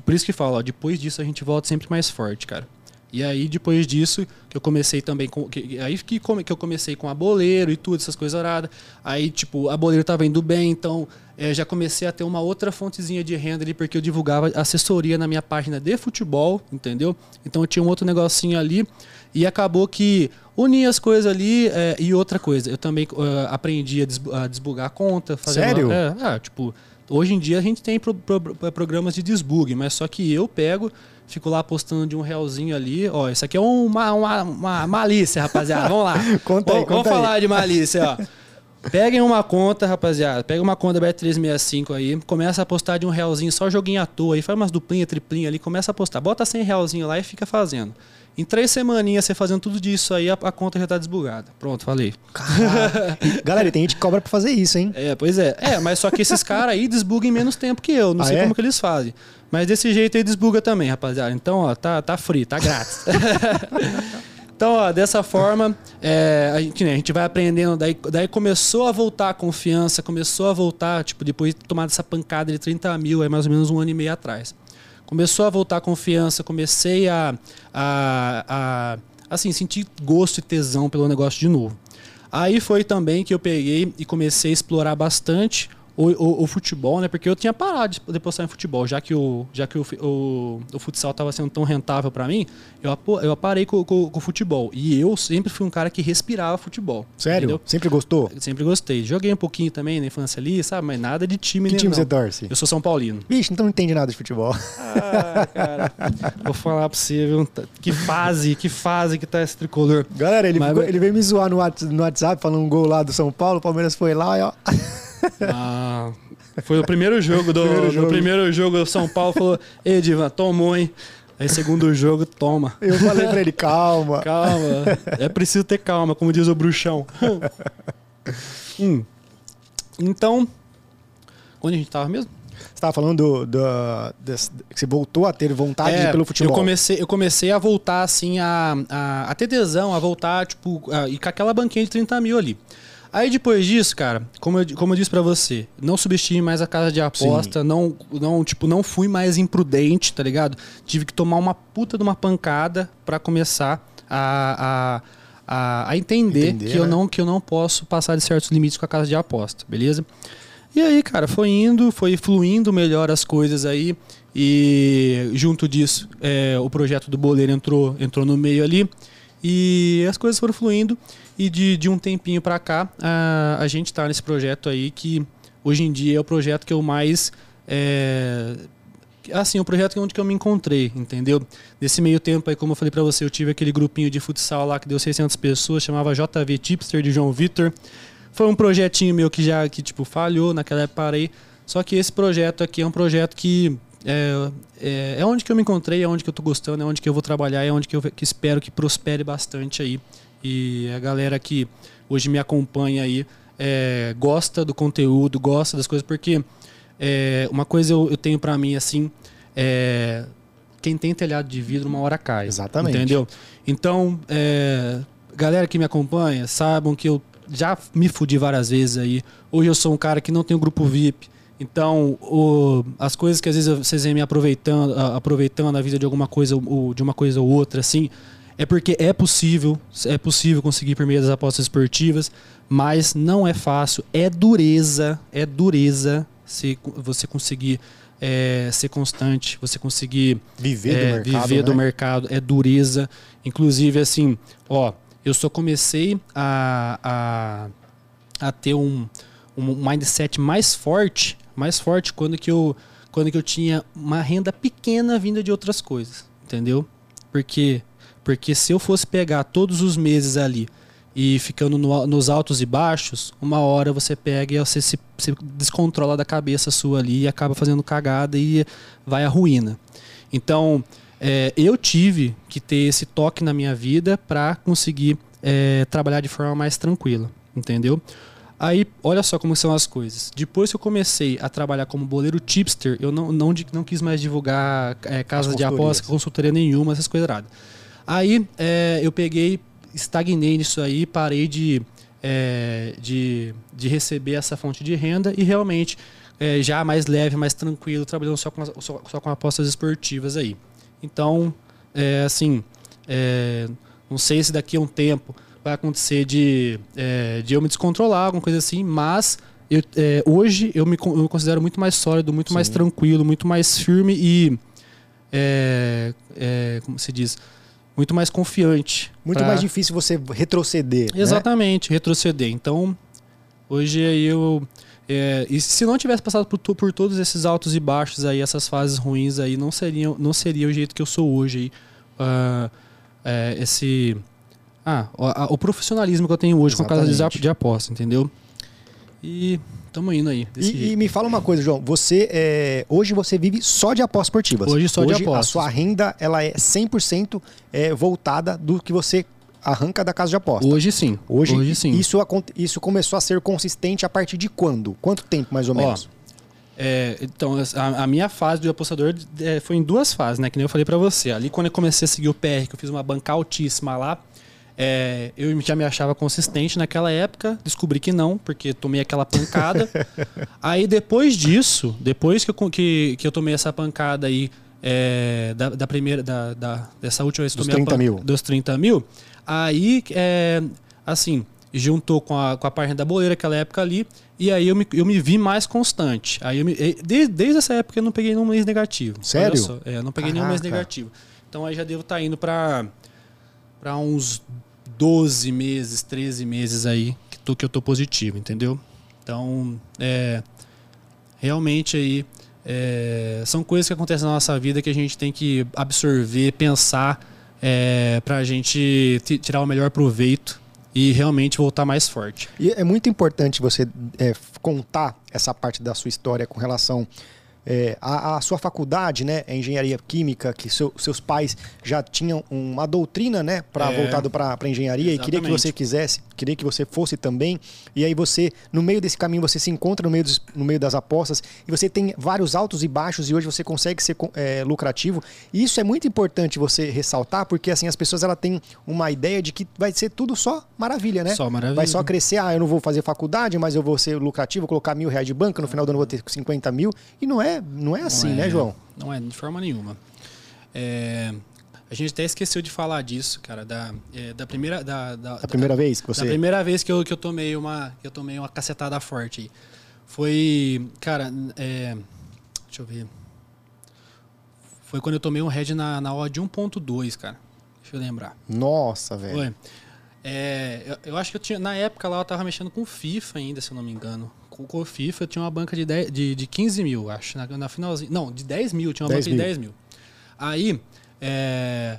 Por isso que falo, depois disso a gente volta sempre mais forte, cara. E aí, depois disso, que eu comecei também com. Que, aí que, que eu comecei com a boleiro e tudo, essas coisas horadas. Aí, tipo, a boleiro tava indo bem, então eh, já comecei a ter uma outra fontezinha de renda ali, porque eu divulgava assessoria na minha página de futebol, entendeu? Então eu tinha um outro negocinho ali. E acabou que uni as coisas ali eh, e outra coisa. Eu também eh, aprendi a, desbu- a desbugar a conta. Sério? Uma, é, ah, tipo, hoje em dia a gente tem pro- pro- programas de desbug, mas só que eu pego, fico lá apostando de um realzinho ali. Ó, isso aqui é uma, uma, uma malícia, rapaziada. Vamos lá. Conta aí, Vamos- Vamos conta aí. falar de malícia, ó. Peguem uma conta, rapaziada. Pega uma conta Bet365 aí. Começa a apostar de um realzinho, só joguinho à toa aí. Faz umas duplinha, triplinha ali. Começa a apostar. Bota 100 realzinho lá e fica fazendo. Em três semaninhas você fazendo tudo disso aí, a, a conta já tá desbugada. Pronto, falei. Galera, tem gente que cobra pra fazer isso, hein? É, pois é. É, mas só que esses caras aí desbugam em menos tempo que eu. Não Ah, sei é? como que eles fazem. Mas desse jeito aí desbuga também, rapaziada. Então, ó, tá, tá free, tá grátis. então, ó, dessa forma, é, a, gente, né, a gente vai aprendendo. Daí, daí começou a voltar a confiança, começou a voltar, tipo, depois de tomar essa pancada de 30 mil, é mais ou menos um ano e meio atrás. Começou a voltar a confiança, comecei a, a, a assim, sentir gosto e tesão pelo negócio de novo. Aí foi também que eu peguei e comecei a explorar bastante o, o, o, futebol, né? Porque eu tinha parado de postar em futebol, já que o, já que o, o, o futsal estava sendo tão rentável para mim, eu, eu parei com, com, com, o futebol. E eu sempre fui um cara que respirava futebol. Sério? Entendeu? Sempre gostou? Sempre gostei. Joguei um pouquinho também na infância ali, sabe? Mas nada de time, Que time não. você torce? Eu sou São Paulino. Vixe, então não entende nada de futebol. Ah, cara. Vou falar pra você, viu? Que fase, que fase que tá esse tricolor. Galera, ele, Mas, ficou, ele veio me zoar no WhatsApp falando um gol lá do São Paulo, o Palmeiras foi lá e ó. Ah, foi o primeiro jogo do primeiro jogo. primeiro jogo do São Paulo falou: "Ei, Divan, tomou, hein?" Aí segundo jogo, toma. Eu falei pra ele, calma. Calma. É preciso ter calma, como diz o bruxão. hum. Então, onde a gente tava mesmo? Você estava falando do, do, do, que você voltou a ter vontade é, pelo futebol. Eu comecei, eu comecei a voltar, assim, a, a, a ter tesão, a voltar, tipo, a, e com aquela banquinha de 30 mil ali. Aí depois disso, cara, como eu, como eu disse para você, não subestime mais a casa de aposta, não, não, tipo, não fui mais imprudente, tá ligado? Tive que tomar uma puta de uma pancada para começar a, a, a, a entender, entender, que, né? eu não, que eu não posso passar de certos limites com a casa de aposta, beleza? E aí, cara, foi indo, foi fluindo melhor as coisas aí. E junto disso, é, o projeto do Boleiro entrou, entrou no meio ali. E as coisas foram fluindo. E de, de um tempinho para cá, a, a gente está nesse projeto aí que hoje em dia é o projeto que eu mais. É, assim, o projeto onde que eu me encontrei, entendeu? Nesse meio tempo aí, como eu falei para você, eu tive aquele grupinho de futsal lá que deu 600 pessoas, chamava JV Tipster de João Vitor. Foi um projetinho meu que já que tipo falhou, naquela época parei. Só que esse projeto aqui é um projeto que é, é, é onde que eu me encontrei, é onde que eu tô gostando, é onde que eu vou trabalhar, é onde que eu que espero que prospere bastante aí. E a galera que hoje me acompanha aí é, gosta do conteúdo, gosta das coisas, porque é, uma coisa eu, eu tenho para mim assim, é, quem tem telhado de vidro uma hora cai. Exatamente. Entendeu? Então, é, galera que me acompanha, saibam que eu já me fudi várias vezes aí. Hoje eu sou um cara que não tem um grupo VIP. Então, o, as coisas que às vezes vocês vêm me aproveitando, aproveitando a vida de alguma coisa, ou, de uma coisa ou outra, assim, é porque é possível, é possível conseguir por meio das apostas esportivas, mas não é fácil, é dureza, é dureza se você conseguir é, ser constante, você conseguir viver do é, mercado, viver né? do mercado, é dureza. Inclusive, assim, ó, eu só comecei a, a, a ter um, um mindset mais forte, mais forte quando que eu quando que eu tinha uma renda pequena vinda de outras coisas, entendeu? Porque porque se eu fosse pegar todos os meses ali e ficando no, nos altos e baixos, uma hora você pega e você se, se, descontrola da cabeça sua ali e acaba fazendo cagada e vai à ruína. Então, é, eu tive que ter esse toque na minha vida para conseguir é, trabalhar de forma mais tranquila, entendeu? Aí, olha só como são as coisas. Depois que eu comecei a trabalhar como boleiro tipster, eu não, não, não quis mais divulgar é, casas de aposta, consultoria nenhuma, essas coisas erradas. Aí é, eu peguei, estagnei nisso aí, parei de, é, de, de receber essa fonte de renda e realmente é, já mais leve, mais tranquilo, trabalhando só com, só, só com apostas esportivas aí. Então, é, assim, é, não sei se daqui a um tempo vai acontecer de, é, de eu me descontrolar, alguma coisa assim, mas eu, é, hoje eu me, eu me considero muito mais sólido, muito Sim. mais tranquilo, muito mais firme e. É, como se diz? Muito mais confiante. Muito pra... mais difícil você retroceder. Né? Exatamente, né? retroceder. Então, hoje eu. É, e se não tivesse passado por, por, todos esses altos e baixos aí, essas fases ruins aí, não seria, não seria o jeito que eu sou hoje aí. Uh, é, esse. Ah, o, o, profissionalismo que eu tenho hoje Exatamente. com a casa de, de aposta, entendeu? E Estamos indo aí. E, e, me fala uma coisa, João. Você é, hoje você vive só de apostas esportivas. Hoje só hoje, de apostas. A sua renda ela é 100% é, voltada do que você arranca da casa de aposta. Hoje sim. Hoje, hoje sim. Isso, isso começou a ser consistente a partir de quando? Quanto tempo, mais ou menos? é, então, a, a, minha fase de apostador é, foi em duas fases, né? Que nem eu falei para você. Ali quando eu comecei a seguir o PR, que eu fiz uma banca altíssima lá, é, eu já me achava consistente naquela época, descobri que não, porque tomei aquela pancada. aí depois disso, depois que eu, que, que eu tomei essa pancada aí, é, da, da primeira, da, da- dessa última vez que Dos tomei a 30 pan- mil. Dos 30 mil. Aí, é, assim, juntou com a, com a página da boleira aquela época ali, e aí eu me, eu me vi mais constante. Aí me, desde, desde essa época eu não peguei nenhum mês negativo. Sério? Só, é, eu não peguei nenhum mês Caraca. negativo. Então aí já devo estar indo para para uns 12 meses, 13 meses aí que, tô, que eu tô positivo, entendeu? Então, é, realmente aí é, são coisas que acontecem na nossa vida que a gente tem que absorver, pensar é, para a gente ti- tirar o melhor proveito e realmente voltar mais forte. E é muito importante você é, contar essa parte da sua história com relação é, à, à sua faculdade, né? A engenharia química, que seu- seus pais já tinham uma doutrina, né? Para É. voltado para a engenharia e queria que Exatamente. você quisesse, queria que você fosse também. E aí você, no meio desse caminho, você se encontra no meio, dos- no meio das apostas e você tem vários altos e baixos e hoje você consegue ser é, lucrativo. E isso é muito importante você ressaltar, porque assim as pessoas ela têm uma ideia de que vai ser tudo só maravilha, né? Só maravilha. Vai só crescer, ah, eu não vou fazer faculdade, mas eu vou ser lucrativo, vou colocar mil reais de banca, no final do ano eu vou ter 50 mil. E não é, não é assim, Não né, é- João? Não é, de forma nenhuma. É, a gente até esqueceu de falar disso, cara, da, é, da primeira. Da, da, A primeira vez que Da você. primeira vez que eu, que eu tomei uma que eu tomei uma cacetada forte aí. Foi, cara, é, deixa eu ver. Foi quando eu tomei um head na, na hora de 1.2, cara. Deixa eu lembrar. Nossa, velho. Foi. É, eu, eu acho que eu tinha. Na época lá eu tava mexendo com FIFA ainda, se eu não me engano. Com, o FIFA eu tinha uma banca de, 10, de, de 15 mil, acho. Na, na finalzinha. Não, de 10 mil, eu tinha uma 10 banca de mil. 10 mil. Aí, é,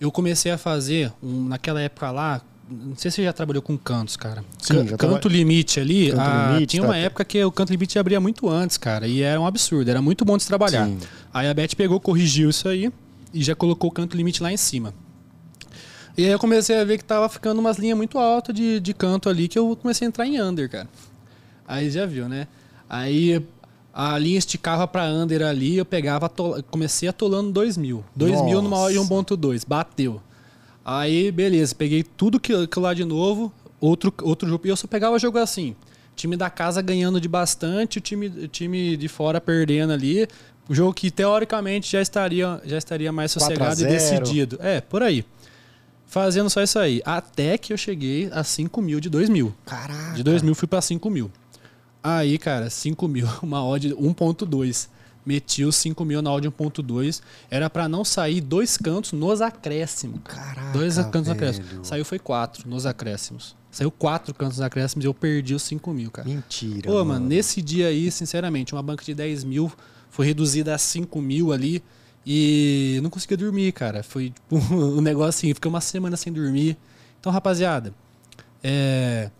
eu comecei a fazer, um, naquela época lá. Não sei se você já trabalhou com cantos, cara. Sim, canto limite ali. Canto ah, limite, tinha tá. uma época que o canto limite abria muito antes, cara. E era um absurdo, era muito bom de se trabalhar. Sim. Aí a Beth pegou, corrigiu isso aí e já colocou o canto limite lá em cima. E aí eu comecei a ver que tava ficando umas linhas muito altas de, de canto ali que eu comecei a entrar em under, cara. Aí já viu, né? Aí a linha esticava pra under ali, eu pegava, atola- comecei atolando 2 mil. 2 mil numa hora de Nossa. 1.2, bateu. Aí, beleza, peguei tudo que, que lá de novo, outro, outro jogo. E eu só pegava jogo assim. Time da casa ganhando de bastante, o time, time de fora perdendo ali. O jogo que teoricamente já estaria, já estaria mais 4 a sossegado e 0. decidido. É, por aí. Fazendo só isso aí. Até que eu cheguei a 5 mil de 2 mil. Caraca. De 2 mil fui pra 5 mil. Aí, cara, 5 mil, uma odd 1.2. Meti os 5 mil na odd 1.2. Era pra não sair dois cantos nos acréscimos. Caraca. Dois cantos nos velho. acréscimos. Saiu foi quatro nos acréscimos. Saiu quatro cantos nos acréscimos e eu perdi os 5 mil, cara. Mentira. Pô, mano, nesse dia aí, sinceramente, uma banca de 10 mil foi reduzida a 5 mil ali e não conseguia dormir, cara. Foi tipo, um negócio assim, fiquei uma semana sem dormir. Então, rapaziada, é.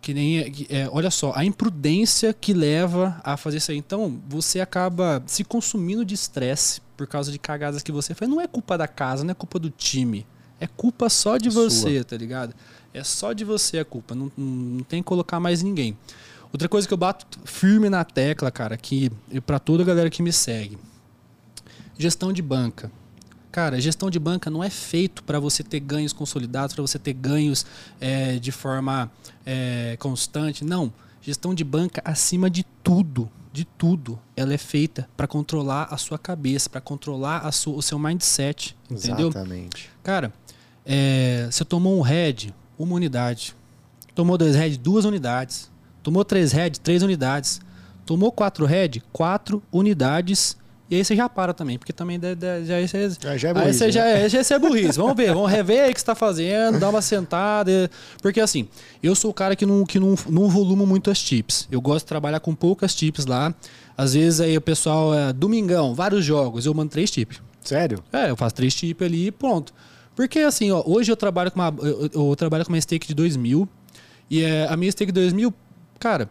Que nem. é, olha só, a imprudência que leva a fazer isso aí. Então, você acaba se consumindo de estresse por causa de cagadas que você faz. Não é culpa da casa, não é culpa do time. É culpa só de Sua. você, tá ligado? É só de você a culpa. Não, não, não tem que colocar mais ninguém. Outra coisa que eu bato firme na tecla, cara, que para toda a galera que me segue. Gestão de banca. Cara, gestão de banca não é feito para você ter ganhos consolidados, para você ter ganhos é, de forma é, constante. Não. Gestão de banca, acima de tudo, de tudo, ela é feita para controlar a sua cabeça, para controlar a sua, o seu mindset. Entendeu? Exatamente. Cara, é, você tomou um head, uma unidade. Tomou dois head, duas unidades. Tomou três head, três unidades. Tomou quatro head, quatro unidades. E aí você já para também, porque também dá- dá- já, já, Já, já é Aí burrice, você né? já, é- já é burrice. Vamos ver, vamos rever aí o que você tá fazendo, dar uma sentada. Porque assim, eu sou o cara que não, que não, não volumo muito as chips. Eu gosto de trabalhar com poucas chips lá. Às vezes aí o pessoal, é, domingão, vários jogos, eu mando três chips. Sério? É, eu faço três chips ali e pronto. Porque assim, ó, hoje eu trabalho com uma, eu, eu- trabalho com uma stake de 2 mil. E é, a minha stake de 2 mil, cara,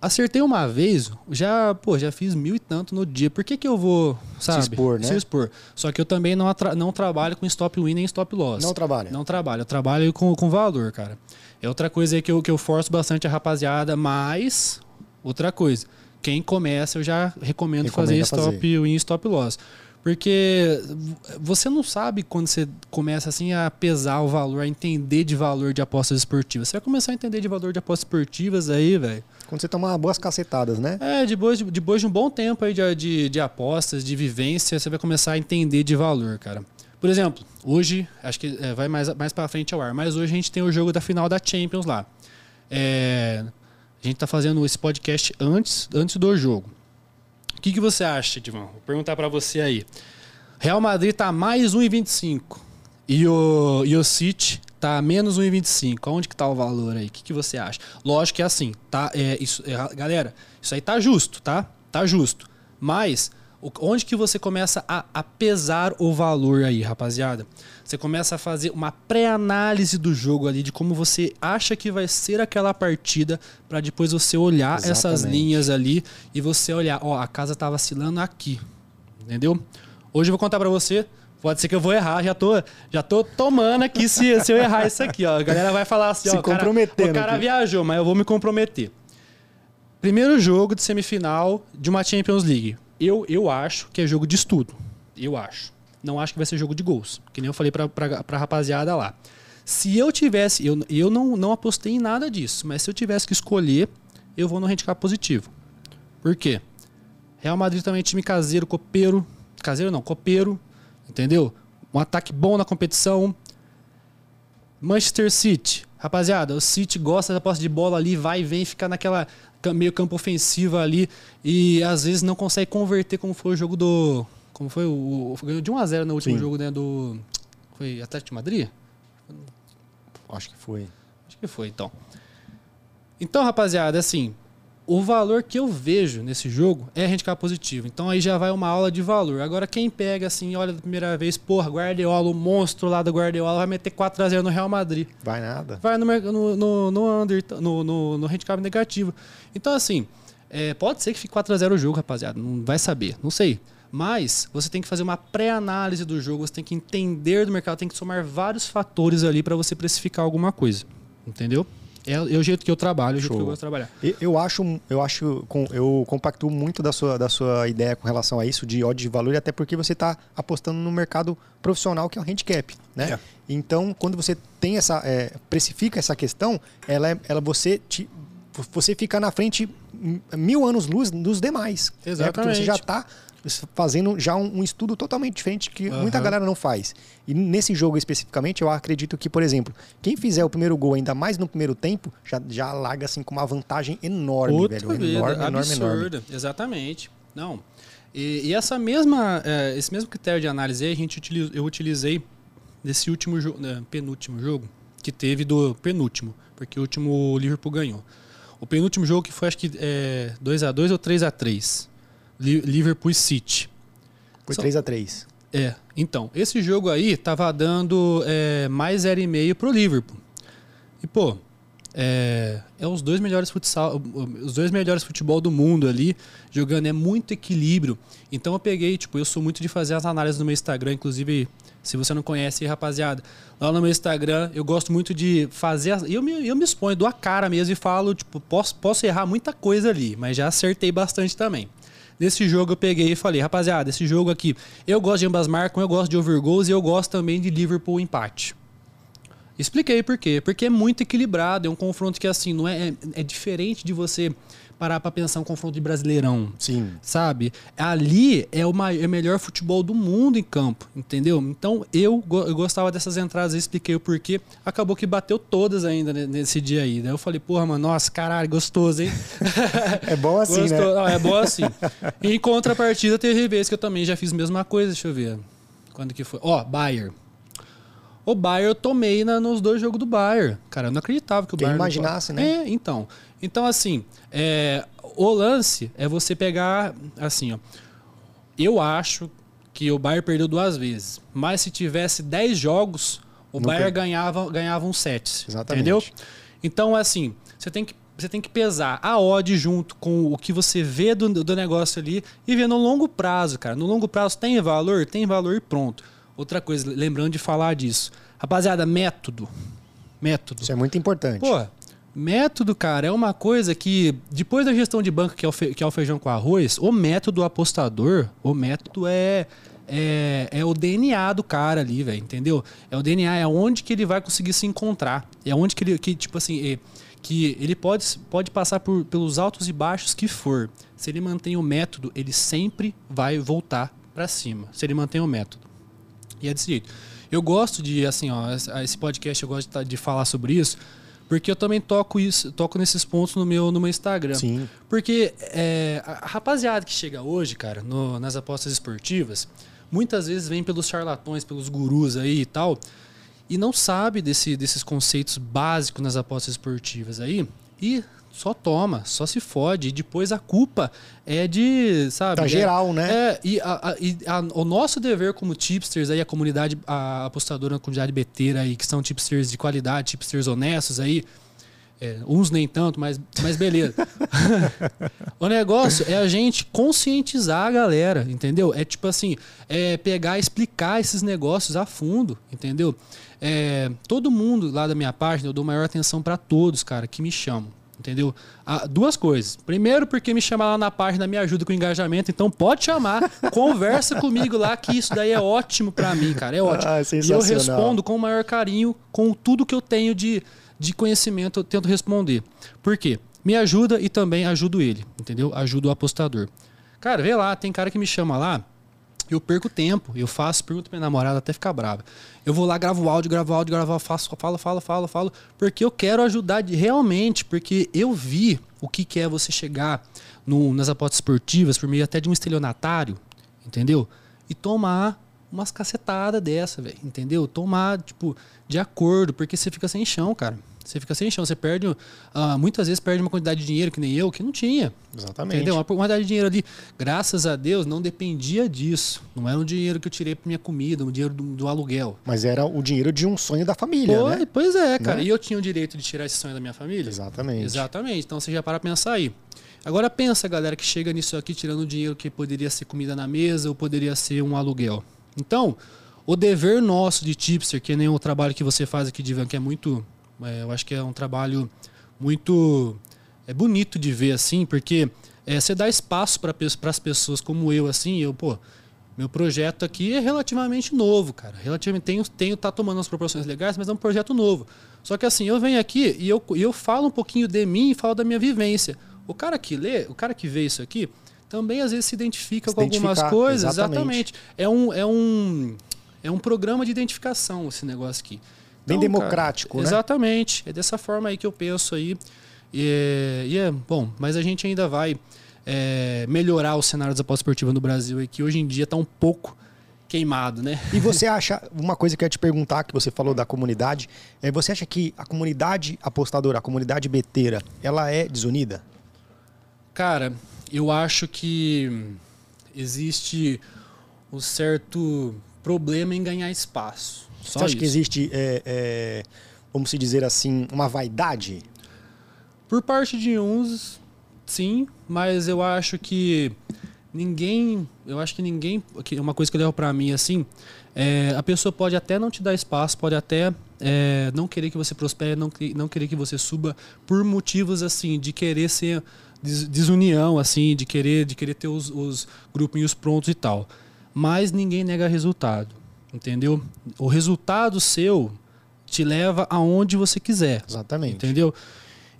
acertei uma vez, já, pô, já fiz mil e tanto no dia. Por que que eu vou, sabe? expor, né? Se expor. Só que eu também não, não trabalho com stop win nem stop loss. Não trabalha. Não trabalho, eu trabalho com, com valor, cara. É outra coisa aí que eu, que eu forço bastante a rapaziada, mas outra coisa, quem começa eu já recomendo Recomenda fazer stop win e stop loss. Porque você não sabe quando você começa assim a pesar o valor, a entender de valor de apostas esportivas. Você vai começar a entender de valor de apostas esportivas aí, velho. Quando você toma boas cacetadas, né? É, depois de, depois de um bom tempo aí de, de, de apostas, de vivência, você vai começar a entender de valor, cara. Por exemplo, hoje, acho que é, vai mais, mais pra frente ao ar, mas hoje a gente tem o jogo da final da Champions lá. É, a gente tá fazendo esse podcast antes, antes do jogo. O que, que você acha, Divan? Vou perguntar para você aí. Real Madrid tá mais 1,25 e o, e o City tá menos 1,25. Onde que tá o valor aí? O que, que você acha? Lógico que é assim, tá? É, isso, é, galera, isso aí tá justo, tá? Tá justo. Mas onde que você começa a, a pesar o valor aí, rapaziada? Você começa a fazer uma pré-análise do jogo ali, de como você acha que vai ser aquela partida, para depois você olhar Exatamente. essas linhas ali e você olhar, ó, a casa tá vacilando aqui. Entendeu? Hoje eu vou contar para você. Pode ser que eu vou errar, já tô, já tô tomando aqui se, se eu errar isso aqui, ó. A galera vai falar assim, se ó, comprometendo o cara, o cara viajou, mas eu vou me comprometer. Primeiro jogo de semifinal de uma Champions League. Eu, eu acho que é jogo de estudo. Eu acho. Não acho que vai ser jogo de gols. Que nem eu falei pra, pra, pra rapaziada lá. Se eu tivesse, eu, eu não, não apostei em nada disso, mas se eu tivesse que escolher, eu vou no handicap positivo. Por quê? Real Madrid também é time caseiro, copeiro. Caseiro não, copeiro. Entendeu? Um ataque bom na competição. Manchester City. Rapaziada, o City gosta da posse de bola ali, vai e vem, fica naquela meio campo ofensiva ali e às vezes não consegue converter como foi o jogo do como foi o. Ganhou de 1x0 no último Sim. jogo, né? Do. Foi Atlético de Madrid? Acho que foi. Acho que foi, então. Então, rapaziada, assim, o valor que eu vejo nesse jogo é handicap positivo. Então aí já vai uma aula de valor. Agora quem pega assim, olha da primeira vez, porra, Guardiola, o monstro lá do Guardiola vai meter 4 a 0 no Real Madrid. Vai nada. Vai no no no no, under, no, no, no handicap negativo. Então assim, é, pode ser que fique 4 a 0 o jogo, rapaziada, não vai saber, não sei. Mas você tem que fazer uma pré-análise do jogo, você tem que entender do mercado, tem que somar vários fatores ali para você precificar alguma coisa. Entendeu? É, é, o jeito que eu trabalho, é o jeito que eu gosto de trabalhar. Eu acho, eu acho, eu compacto muito da sua, da sua ideia com relação a isso de ódio de valor, até porque você está apostando no mercado profissional que é o handicap, né? É. Então, quando você tem essa, é, precifica essa questão, ela, é, ela você te, você fica na frente mil anos luz dos demais. Exatamente. Né? Porque você já está fazendo já um, um, estudo totalmente diferente que uhum. muita galera não faz. E nesse jogo especificamente, eu acredito que, por exemplo, quem fizer o primeiro gol ainda mais no primeiro tempo, já, já larga assim com uma vantagem enorme, Outra velho. Vida, enorme, enorme, enorme. Exatamente. Não. E, e, essa mesma, é, esse mesmo critério de análise a gente eu utilizei nesse último jogo, né, penúltimo jogo, que teve do penúltimo, porque o último o Liverpool ganhou. O penúltimo jogo que foi acho que é, 2 a 2 ou 3 a 3 Liverpool City. Foi 3 a 3 É. Então, esse jogo aí tava dando é, mais 0,5 pro Liverpool. E, pô, é, é, os dois melhores futsal, os dois melhores futebol do mundo ali jogando é muito equilíbrio. Então eu peguei, tipo, eu sou muito de fazer as análises no meu Instagram, inclusive se você não conhece, rapaziada, lá no meu Instagram eu gosto muito de fazer, as, eu me eu me exponho, dou a cara mesmo e falo, tipo, posso posso errar muita coisa ali, mas já acertei bastante também. Nesse jogo eu peguei e falei, rapaziada, esse jogo aqui, eu gosto de ambas marcas, eu gosto de over goals e eu gosto também de Liverpool empate. Expliquei por quê. Porque é muito equilibrado, é um confronto que assim, não é, é, é diferente de você parar para pensar um confronto de brasileirão. Sim. Sabe? Ali é o, maior, é o melhor futebol do mundo em campo, entendeu? Então eu, eu gostava dessas entradas, eu expliquei o porquê. Acabou que bateu todas ainda nesse dia aí. Daí eu falei, porra, mano, nossa, caralho, gostoso, hein? é bom assim, né? Não, é bom assim. Em contrapartida, teve vezes que eu também já fiz a mesma coisa, deixa eu ver. Quando que foi? Ó, oh, Bayer. O Bayern eu tomei na, nos dois jogos do Bayern. Cara, eu não acreditava que o Quem Bayern. imaginasse, né? É, então. Então, assim, é, o lance é você pegar, assim, ó. Eu acho que o Bayern perdeu duas vezes. Mas se tivesse 10 jogos, o Nunca... Bayern ganhava, ganhava um set. Exatamente. Entendeu? Então, assim, você tem que você tem que pesar a odd junto com o que você vê do, do negócio ali e ver no longo prazo, cara. No longo prazo tem valor? Tem valor e pronto. Outra coisa, lembrando de falar disso. Rapaziada, método. Método. Isso é muito importante. Pô, método, cara, é uma coisa que, depois da gestão de banco, que é o, fe, que é o feijão com arroz, o método apostador, o método é, é, é o DNA do cara ali, velho, entendeu? É o DNA, é onde que ele vai conseguir se encontrar. É onde que ele, que, tipo assim, é, que ele pode, pode passar por, pelos altos e baixos que for. Se ele mantém o método, ele sempre vai voltar para cima. Se ele mantém o método. E é desse jeito. Eu gosto de, assim, ó, esse podcast eu gosto de falar sobre isso, porque eu também toco isso, toco nesses pontos no meu, no meu Instagram. Sim. Porque é, a rapaziada que chega hoje, cara, no, nas apostas esportivas, muitas vezes vem pelos charlatões, pelos gurus aí e tal, e não sabe desse, desses conceitos básicos nas apostas esportivas aí, e só toma, só se fode. E depois a culpa é de, sabe? Tá é, geral, né? É, e, a, a, e a, o nosso dever como tipsters aí, a comunidade a apostadora, a comunidade beteira aí, que são tipsters de qualidade, tipsters honestos aí, é, uns nem tanto, mas, mas beleza. o negócio é a gente conscientizar a galera, entendeu? É tipo assim, é pegar explicar esses negócios a fundo, entendeu? É, todo mundo lá da minha página, eu dou maior atenção para todos, cara, que me chamam. Entendeu? Ah, duas coisas. Primeiro, porque me chamar lá na página me ajuda com engajamento, então pode chamar, conversa comigo lá, que isso daí é ótimo para mim, cara. É ótimo. Ah, e eu respondo com o maior carinho, com tudo que eu tenho de, de conhecimento, eu tento responder. Por quê? Me ajuda e também ajudo ele, entendeu? Ajudo o apostador. Cara, vê lá, tem cara que me chama lá, eu perco tempo, eu faço, pergunto pra minha namorada até ficar brava. Eu vou lá, gravo áudio, gravo áudio, gravo, faço, falo, falo, falo, falo, porque eu quero ajudar de, realmente, porque eu vi o que, que é você chegar no, nas apostas esportivas por meio até de um estelionatário, entendeu? E tomar umas cacetadas dessa, velho, entendeu? Tomar, tipo, de acordo, porque você fica sem chão, cara. Você fica sem chão, você perde, uh, muitas vezes perde uma quantidade de dinheiro que nem eu, que não tinha. Exatamente. Entendeu? Uma quantidade de dinheiro ali, graças a Deus, não dependia disso. Não era um dinheiro que eu tirei para minha comida, um dinheiro do, do, aluguel. Mas era o dinheiro de um sonho da família, Pô, né? Pois é, cara. Né? E eu tinha o direito de tirar esse sonho da minha família? Exatamente. Exatamente. Então você já para pensar aí. Agora pensa, galera, que chega nisso aqui tirando dinheiro que poderia ser comida na mesa ou poderia ser um aluguel. Então, o dever nosso de tipster, que nem o trabalho que você faz aqui, Divan, que é muito é, eu acho que é um trabalho muito é bonito de ver assim, porque é, você dá espaço para as pessoas como eu, assim, eu, pô, meu projeto aqui é relativamente novo, cara. Relativamente tenho, tenho tá tomando as proporções legais, mas é um projeto novo. Só que assim, eu venho aqui e eu, eu falo um pouquinho de mim e falo da minha vivência. O cara que lê, o cara que vê isso aqui, também às vezes se identifica se com algumas coisas. Exatamente. exatamente. É um, é um é um programa de identificação esse negócio aqui. Bem então, democrático, cara, né? Exatamente. É dessa forma aí que eu penso aí. E, e é bom, mas a gente ainda vai é, melhorar o cenário da aposta esportiva no Brasil, que hoje em dia está um pouco queimado, né? E você acha, uma coisa que eu ia te perguntar, que você falou da comunidade, é, você acha que a comunidade apostadora, a comunidade beteira, ela é desunida? Cara, eu acho que existe um certo problema em ganhar espaço. Só Você acha isso. que existe, é, é, vamos se dizer assim, uma vaidade? Por parte de uns, sim, mas eu acho que ninguém, eu acho que ninguém, uma coisa que eu levo para mim assim, é, a pessoa pode até não te dar espaço, pode até é, não querer que você prospere, não, não querer que você suba por motivos assim de querer ser desunião, assim, de querer, de querer ter os, os grupinhos prontos e tal. Mas ninguém nega resultado. Entendeu? O resultado seu te leva aonde você quiser. Exatamente. Entendeu?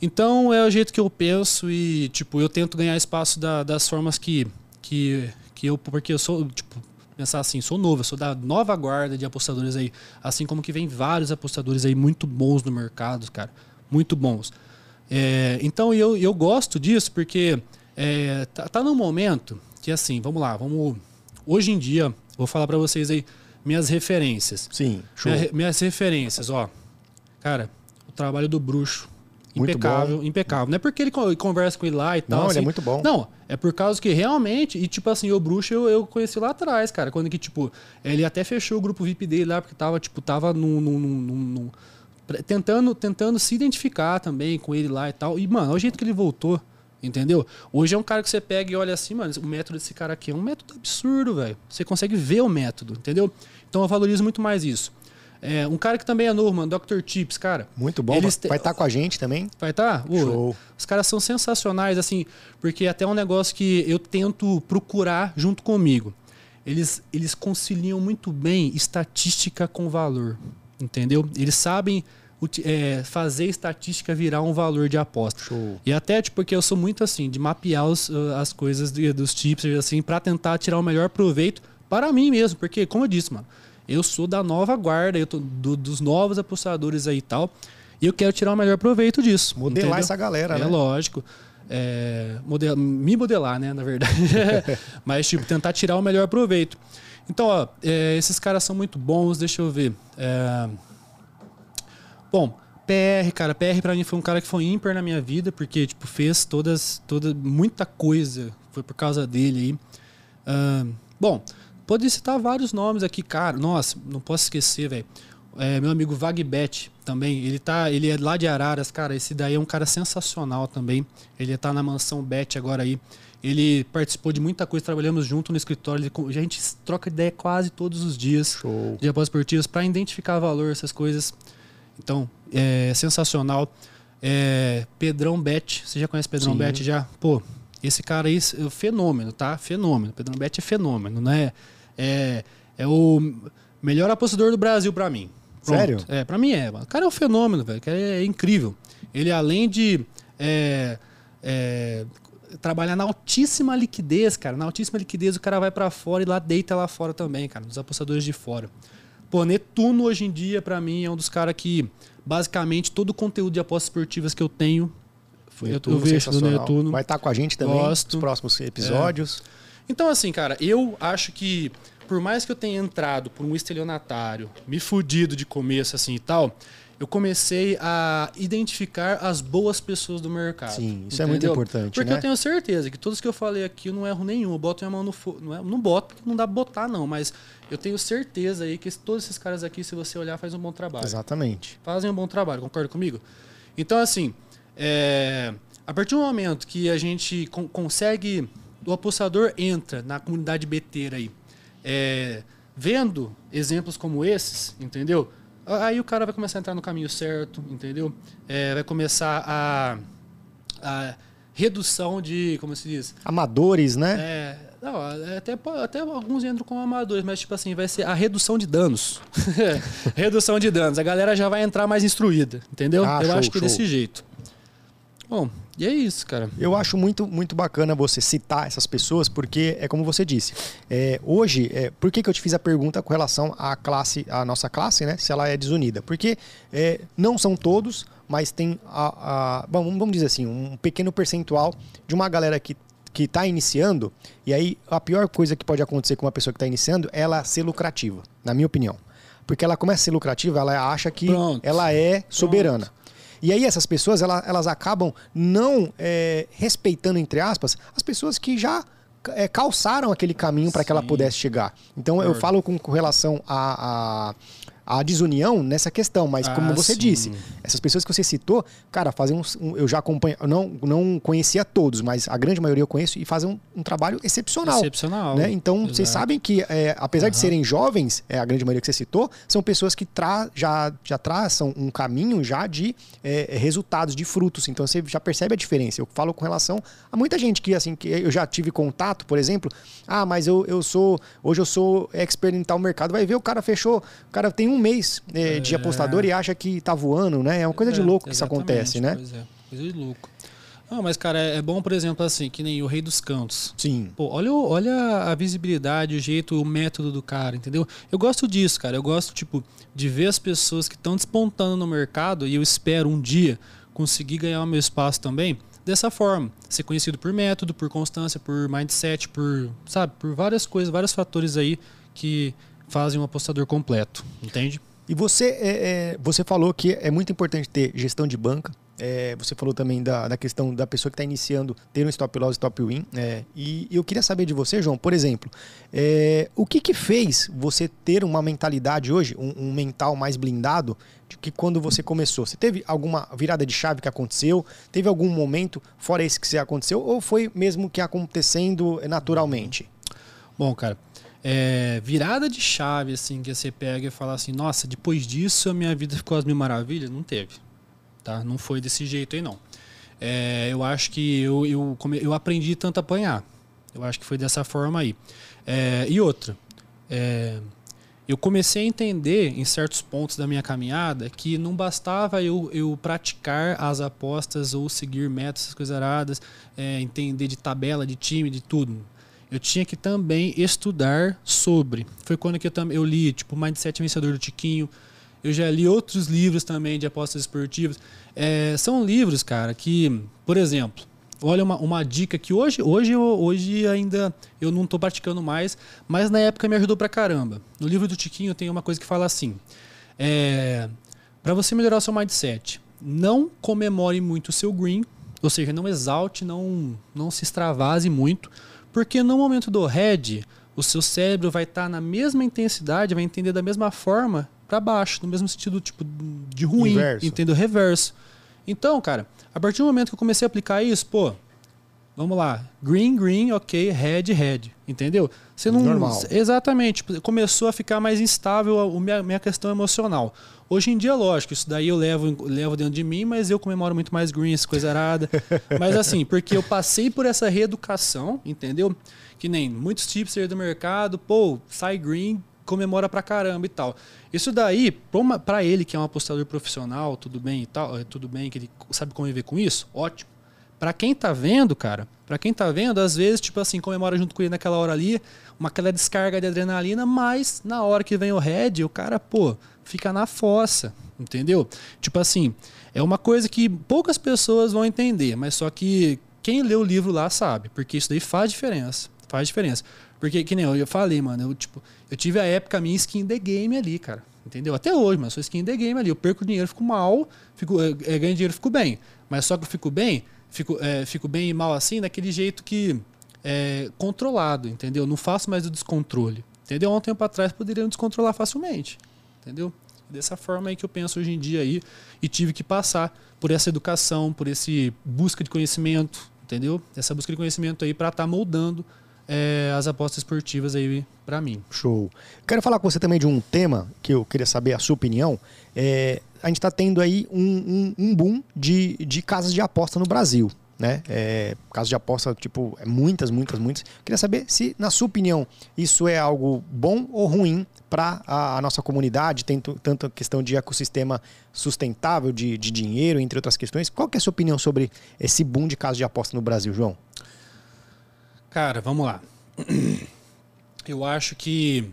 Então é o jeito que eu penso e, tipo, eu tento ganhar espaço da, das formas que, que, que eu. Porque eu sou, tipo, pensar assim, sou novo, eu sou da nova guarda de apostadores aí. Assim como que vem vários apostadores aí muito bons no mercado, cara. Muito bons. É, então eu, eu gosto disso porque é, tá, tá num momento que assim, vamos lá, vamos. Hoje em dia, vou falar para vocês aí minhas referências. Sim, show. Minha, minhas referências, ó. Cara, o trabalho do bruxo. Impecável, impecável. Não é porque ele conversa com ele lá e tal. Não, assim. ele é muito bom. Não, é por causa que realmente, e tipo assim, o bruxo eu, eu conheci lá atrás, cara. Quando que, tipo, ele até fechou o grupo VIP dele lá, porque tava, tipo, tava num, num, num, num tentando, tentando se identificar também com ele lá e tal. E, mano, olha o jeito que ele voltou. Entendeu? Hoje é um cara que você pega e olha assim, mano, o método desse cara aqui é um método absurdo, velho. Você consegue ver o método, entendeu? Então eu valorizo muito mais isso. É, um cara que também é novo, mano, Dr. Chips, cara. Muito bom. Eles vai estar tá com a gente também? Vai estar? Tá? Show. Os caras são sensacionais, assim, porque é até um negócio que eu tento procurar junto comigo. eles, eles conciliam muito bem estatística com valor. Entendeu? Eles sabem é, fazer estatística virar um valor de aposta. Show. E até tipo, porque eu sou muito assim, de mapear os, uh, as coisas dos tips, assim, para tentar tirar o melhor proveito para mim mesmo. Porque, como eu disse, mano, eu sou da nova guarda, eu tô do, dos novos apostadores aí e tal. E eu quero tirar o melhor proveito disso. Modelar entendeu? essa galera, é né? É lógico. É, model, me modelar, né, na verdade. Mas, tipo, tentar tirar o melhor proveito. Então, ó, é, esses caras são muito bons, deixa eu ver. É, Bom, PR, cara, PR para mim foi um cara que foi ímpar na minha vida, porque tipo fez todas, toda muita coisa, foi por causa dele aí. Uh, bom, pode citar vários nomes aqui, cara. Nossa, não posso esquecer, velho. É, meu amigo Vagbet também, ele tá, ele é lá de Araras, cara. Esse daí é um cara sensacional também. Ele tá na mansão Bet agora aí. Ele participou de muita coisa, trabalhamos junto no escritório. Ele, a gente troca ideia quase todos os dias Show. de após esportivos para identificar valor, essas coisas. Então, é sensacional. É, Pedrão Bet, você já conhece Pedrão Sim. Bet já? Pô, esse cara aí é fenômeno, tá? Fenômeno. Pedrão Bet é fenômeno, né? É, é o melhor apostador do Brasil para mim. Pronto. Sério? É, pra mim é. O cara é um fenômeno, velho. É, é incrível. Ele, além de é, é, trabalhar na altíssima liquidez, cara, na altíssima liquidez, o cara vai para fora e lá deita lá fora também, cara, dos apostadores de fora. Pô, Netuno hoje em dia, para mim, é um dos caras que, basicamente, todo o conteúdo de apostas esportivas que eu tenho, Netuno, eu, vejo do Netuno. Vai estar tá com a gente também Gosto. nos próximos episódios. É. Então, assim, cara, eu acho que, por mais que eu tenha entrado por um estelionatário, me fudido de começo, assim e tal, eu comecei a identificar as boas pessoas do mercado. Sim, isso entendeu? é muito importante. Porque né? eu tenho certeza que todos que eu falei aqui eu não erro nenhum. Eu boto minha mão no fogo. Não, é, não boto, porque não dá pra botar, não, mas eu tenho certeza aí que todos esses caras aqui, se você olhar, fazem um bom trabalho. Exatamente. Fazem um bom trabalho, concorda comigo? Então, assim, é, a partir do momento que a gente con consegue. O apostador entra na comunidade beteira aí, é, vendo exemplos como esses, entendeu? Aí o cara vai começar a entrar no caminho certo, entendeu? É, vai começar a, a redução de, como se diz? Amadores, né? É, não, é, até, até alguns entram como amadores, mas tipo assim, vai ser a redução de danos. redução de danos. A galera já vai entrar mais instruída, entendeu? Ah, Eu show, acho que show. desse jeito. Bom, e é isso, cara. Eu acho muito, muito bacana você citar essas pessoas, porque é como você disse. É, hoje, é, por que, que eu te fiz a pergunta com relação à classe, à nossa classe, né? Se ela é desunida? Porque é, não são todos, mas tem a, a bom, vamos dizer assim, um pequeno percentual de uma galera que que está iniciando, e aí a pior coisa que pode acontecer com uma pessoa que está iniciando é ela ser lucrativa, na minha opinião. Porque ela começa a ser lucrativa, ela acha que Pronto. ela é soberana. Pronto. E aí essas pessoas, elas, elas acabam não é, respeitando, entre aspas, as pessoas que já é, calçaram aquele caminho para que ela pudesse chegar. Então eu falo com, com relação a, a a desunião nessa questão, mas ah, como você sim. disse, essas pessoas que você citou, cara, fazem um, um, eu já acompanho, não não conhecia todos, mas a grande maioria eu conheço e fazem um, um trabalho excepcional. Excepcional. Né? Então, Exato. vocês sabem que é, apesar uhum. de serem jovens, é, a grande maioria que você citou, são pessoas que tra já já traçam um caminho já de é, resultados, de frutos. Então você já percebe a diferença. Eu falo com relação a muita gente que assim que eu já tive contato, por exemplo, ah, mas eu, eu sou hoje eu sou expert em tal mercado, vai ver o cara fechou, o cara tem um um mês é, de apostador e acha que tá voando, né? É uma coisa de é, louco que isso acontece, né? Pois é, coisa de louco. Não, mas, cara, é bom, por exemplo, assim, que nem o Rei dos Cantos. Sim. Pô, olha, olha a visibilidade, o jeito, o método do cara, entendeu? Eu gosto disso, cara. Eu gosto, tipo, de ver as pessoas que estão despontando no mercado e eu espero um dia conseguir ganhar o meu espaço também dessa forma. Ser conhecido por método, por constância, por mindset, por, sabe, por várias coisas, vários fatores aí que fazem um apostador completo, entende? E você, é, é, você falou que é muito importante ter gestão de banca. É, você falou também da, da questão da pessoa que está iniciando ter um stop loss e stop win. É, e eu queria saber de você, João, por exemplo, é, o que, que fez você ter uma mentalidade hoje, um, um, mental mais blindado, de que quando você começou? Você teve alguma virada de chave que aconteceu? Teve algum momento fora esse que aconteceu? Ou foi mesmo que acontecendo naturalmente? Bom, cara, é, virada de chave, assim, que você pega e fala assim, nossa, depois disso a minha vida ficou as mil maravilhas? Não teve. Tá? Não foi desse jeito aí, não. É, eu acho que eu, eu, eu aprendi tanto a apanhar. Eu acho que foi dessa forma aí. É, e outra, é, eu comecei a entender em certos pontos da minha caminhada que não bastava eu, eu praticar as apostas ou seguir metas, essas coisas aradas, é, entender de tabela, de time, de tudo. Eu tinha que também estudar sobre. Foi quando que eu, eu li, tipo, Mindset Vencedor do Tiquinho. Eu já li outros livros também de apostas esportivas. É, são livros, cara, que, por exemplo, Olha uma, uma dica que hoje, hoje, hoje ainda eu não estou praticando mais, mas na época me ajudou pra caramba. No livro do Tiquinho tem uma coisa que fala assim: é, para você melhorar o seu mindset, não comemore muito o seu green, ou seja, não exalte, não, não se extravase muito, porque no momento do red, o seu cérebro vai estar tá na mesma intensidade, vai entender da mesma forma para baixo, no mesmo sentido tipo de ruim, Inverso. entendeu? Reverso. Então, cara, a partir do momento que eu comecei a aplicar isso, pô, vamos lá, green, green, ok, red, red, entendeu? Você não, Normal. Exatamente, tipo, começou a ficar mais instável a minha, minha questão emocional. Hoje em dia, lógico, isso daí eu levo, levo dentro de mim, mas eu comemoro muito mais green, essa coisa arada. mas assim, porque eu passei por essa reeducação, entendeu? Que nem muitos tipsters do mercado, pô, sai green, comemora pra caramba e tal. Isso daí, para ele que é um apostador profissional, tudo bem e tal, é, tudo bem que ele sabe conviver com isso, ótimo. Para quem tá vendo, cara, para quem tá vendo, às vezes, tipo assim, comemora junto com ele naquela hora ali, uma aquela descarga de adrenalina, mas na hora que vem o head, o cara, pô, fica na fossa, entendeu? Tipo assim, é uma coisa que poucas pessoas vão entender, mas só que quem lê o livro lá sabe, porque isso daí faz diferença, faz diferença. Porque, que nem eu, eu falei, mano, eu, tipo, eu tive a época minha skin the game ali, cara. Entendeu? Até hoje, mas sou skin the game ali. Eu perco dinheiro, fico mal, fico, é, ganho dinheiro, fico bem. Mas só que eu fico bem, fico, é, fico bem e mal assim, daquele jeito que é controlado, entendeu? Não faço mais o descontrole. Entendeu? Há um tempo atrás poderiam descontrolar facilmente. Entendeu? Dessa forma aí que eu penso hoje em dia aí. E tive que passar por essa educação, por esse busca de conhecimento, entendeu? Essa busca de conhecimento aí para estar tá moldando é, as apostas esportivas aí para mim. Show. Quero falar com você também de um tema que eu queria saber a sua opinião. É, a gente está tendo aí um, um, um, boom de, de casas de aposta no Brasil. Né? É, casas de aposta, tipo, é muitas, muitas, muitas. Queria saber se, na sua opinião, isso é algo bom ou ruim para a, a, nossa comunidade, tanto, tanto a questão de ecossistema sustentável, de, de dinheiro, entre outras questões. Qual que é a sua opinião sobre esse boom de casas de aposta no Brasil, João? Cara, vamos lá. Eu acho que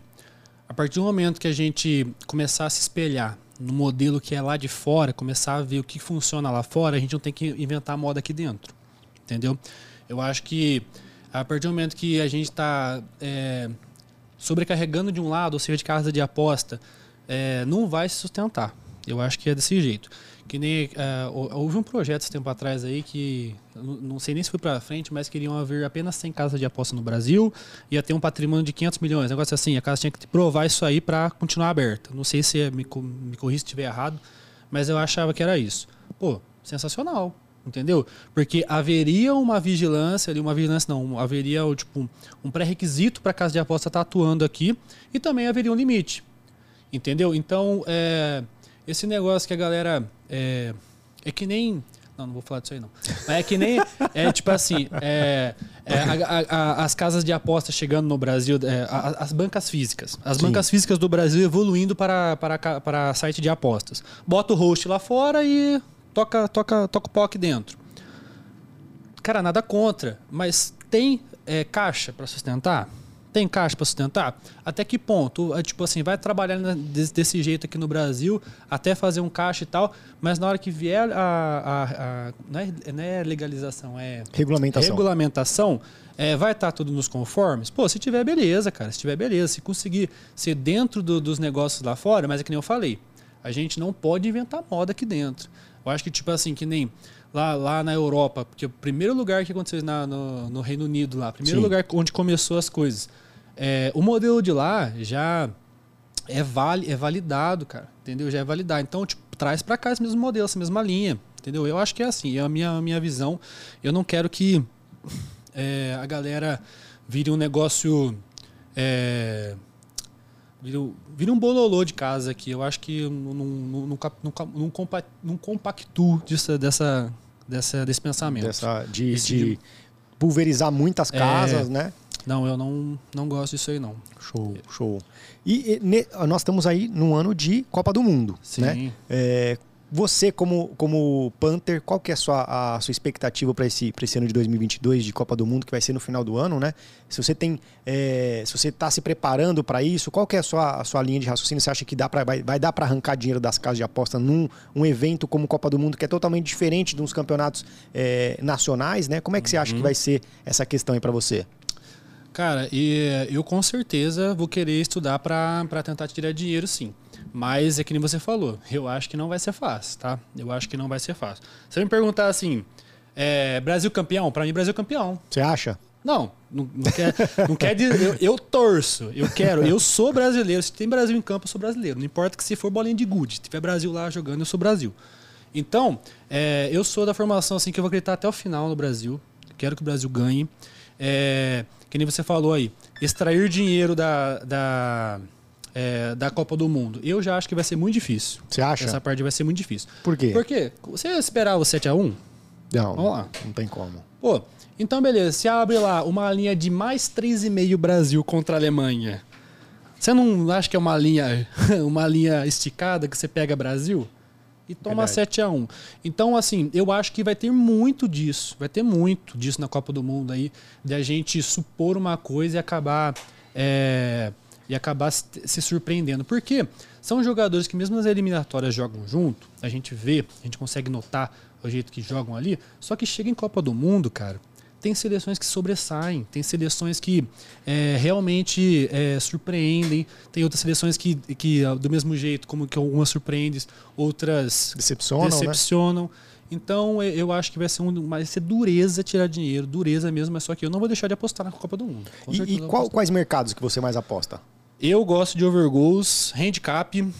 a partir do momento que a gente começar a se espelhar no modelo que é lá de fora, começar a ver o que funciona lá fora, a gente não tem que inventar moda aqui dentro. Entendeu? Eu acho que a partir do momento que a gente está é, sobrecarregando de um lado, ou seja, de casa de aposta, é, não vai se sustentar. Eu acho que é desse jeito. Que nem. Uh, houve um projeto esse tempo atrás aí que. Não sei nem se foi para frente, mas queriam haver apenas 100 casas de aposta no Brasil. Ia ter um patrimônio de 500 milhões. Negócio assim, a casa tinha que provar isso aí para continuar aberta. Não sei se é, me, me corri se estiver errado, mas eu achava que era isso. Pô, sensacional. Entendeu? Porque haveria uma vigilância ali, uma vigilância não, haveria tipo, um pré-requisito para a casa de aposta estar tá atuando aqui e também haveria um limite. Entendeu? Então, é, esse negócio que a galera. É, é que nem. Não, não vou falar disso aí não. Mas é que nem. É tipo assim. É, é a, a, as casas de aposta chegando no Brasil, é, as bancas físicas. As Sim. bancas físicas do Brasil evoluindo para, para, para site de apostas. Bota o host lá fora e toca, toca, toca o POC dentro. Cara, nada contra. Mas tem é, caixa para sustentar? Tem caixa para sustentar? Até que ponto? É, tipo assim, vai trabalhar desse jeito aqui no Brasil até fazer um caixa e tal, mas na hora que vier a. a, a não, é, não, é, legalização, é. Regulamentação. Regulamentação, é, vai estar tá tudo nos conformes? Pô, se tiver, beleza, cara. Se tiver, beleza. Se conseguir ser dentro do, dos negócios lá fora, mas é que nem eu falei, a gente não pode inventar moda aqui dentro. Eu acho que, tipo assim, que nem lá, lá na Europa, porque o primeiro lugar que aconteceu na, no, no Reino Unido lá, primeiro Sim. lugar onde começou as coisas é, o modelo de lá já é, vali, é validado, cara. Entendeu? Já é validado. Então, tipo, traz para cá esse mesmo modelo, essa mesma linha. Entendeu? Eu acho que é assim. É a minha, a minha visão. Eu não quero que é, a galera vire um negócio. É, vire, um bololô de casa aqui. Eu acho que não, não, não, não, não compactuo dessa, dessa, dessa, desse pensamento. Dessa, de, de, pulverizar muitas É. casas, né? Não, eu não, não gosto disso aí, não. Show, show. E, e, ne- nós estamos aí num ano de Copa do Mundo, Sim. né? É, você, como, como Panther, qual que é a sua, a sua expectativa para esse, pra esse ano de 2022 de Copa do Mundo, que vai ser no final do ano, né? Se você tem, é, se você está se preparando para isso, qual que é a sua, a sua linha de raciocínio? Você acha que dá pra, vai, vai dar para arrancar dinheiro das casas de aposta num um evento como Copa do Mundo, que é totalmente diferente de uns campeonatos é, nacionais, né? Como é que você acha Uhum. que vai ser essa questão aí para você? Cara, e eu com certeza vou querer estudar pra tentar tirar dinheiro, sim. Mas é que nem você falou, eu acho que não vai ser fácil, tá? Eu acho que não vai ser fácil. Se você me perguntar assim, é, Brasil campeão? Pra mim, Brasil campeão. Você acha? Não, não, não quer, não quer dizer. Eu, eu torço, eu quero, eu sou brasileiro. Se tem Brasil em campo, eu sou brasileiro. Não importa que se for bolinha de gude, se tiver Brasil lá jogando, eu sou Brasil. Então, é, eu sou da formação assim que eu vou acreditar até o final no Brasil. Quero que o Brasil ganhe. É, que nem você falou aí, extrair dinheiro da, da, é, da Copa do Mundo. Eu já acho que vai ser muito difícil. Você acha? Essa parte vai ser muito difícil. Por quê? Por quê? Você esperava o 7x1? Não, Vamos lá. não tem como. Pô, então beleza, se abre lá uma linha de mais 3,5 Brasil contra a Alemanha. Você não acha que é uma linha, uma linha esticada que você pega Brasil? E toma Verdade. 7 a 1 Então, assim, eu acho que vai ter muito disso. Vai ter muito disso na Copa do Mundo aí, de a gente supor uma coisa e acabar. é, e acabar se, se surpreendendo. Porque são jogadores que, mesmo nas eliminatórias, jogam junto, a gente vê, a gente consegue notar o jeito que jogam ali, só que chega em Copa do Mundo, cara. Tem seleções que sobressaem, tem seleções que é, realmente é, surpreendem, tem outras seleções que, que, ah, do mesmo jeito, como que algumas surpreendem, outras Decepcionam, né? decepcionam. Então eu- eu acho que vai ser, um, vai ser dureza tirar dinheiro, dureza mesmo, mas só que eu não vou deixar de apostar na Copa do Mundo. E, e qual- quais mercados que você mais aposta? Eu gosto de overgoals, handicap.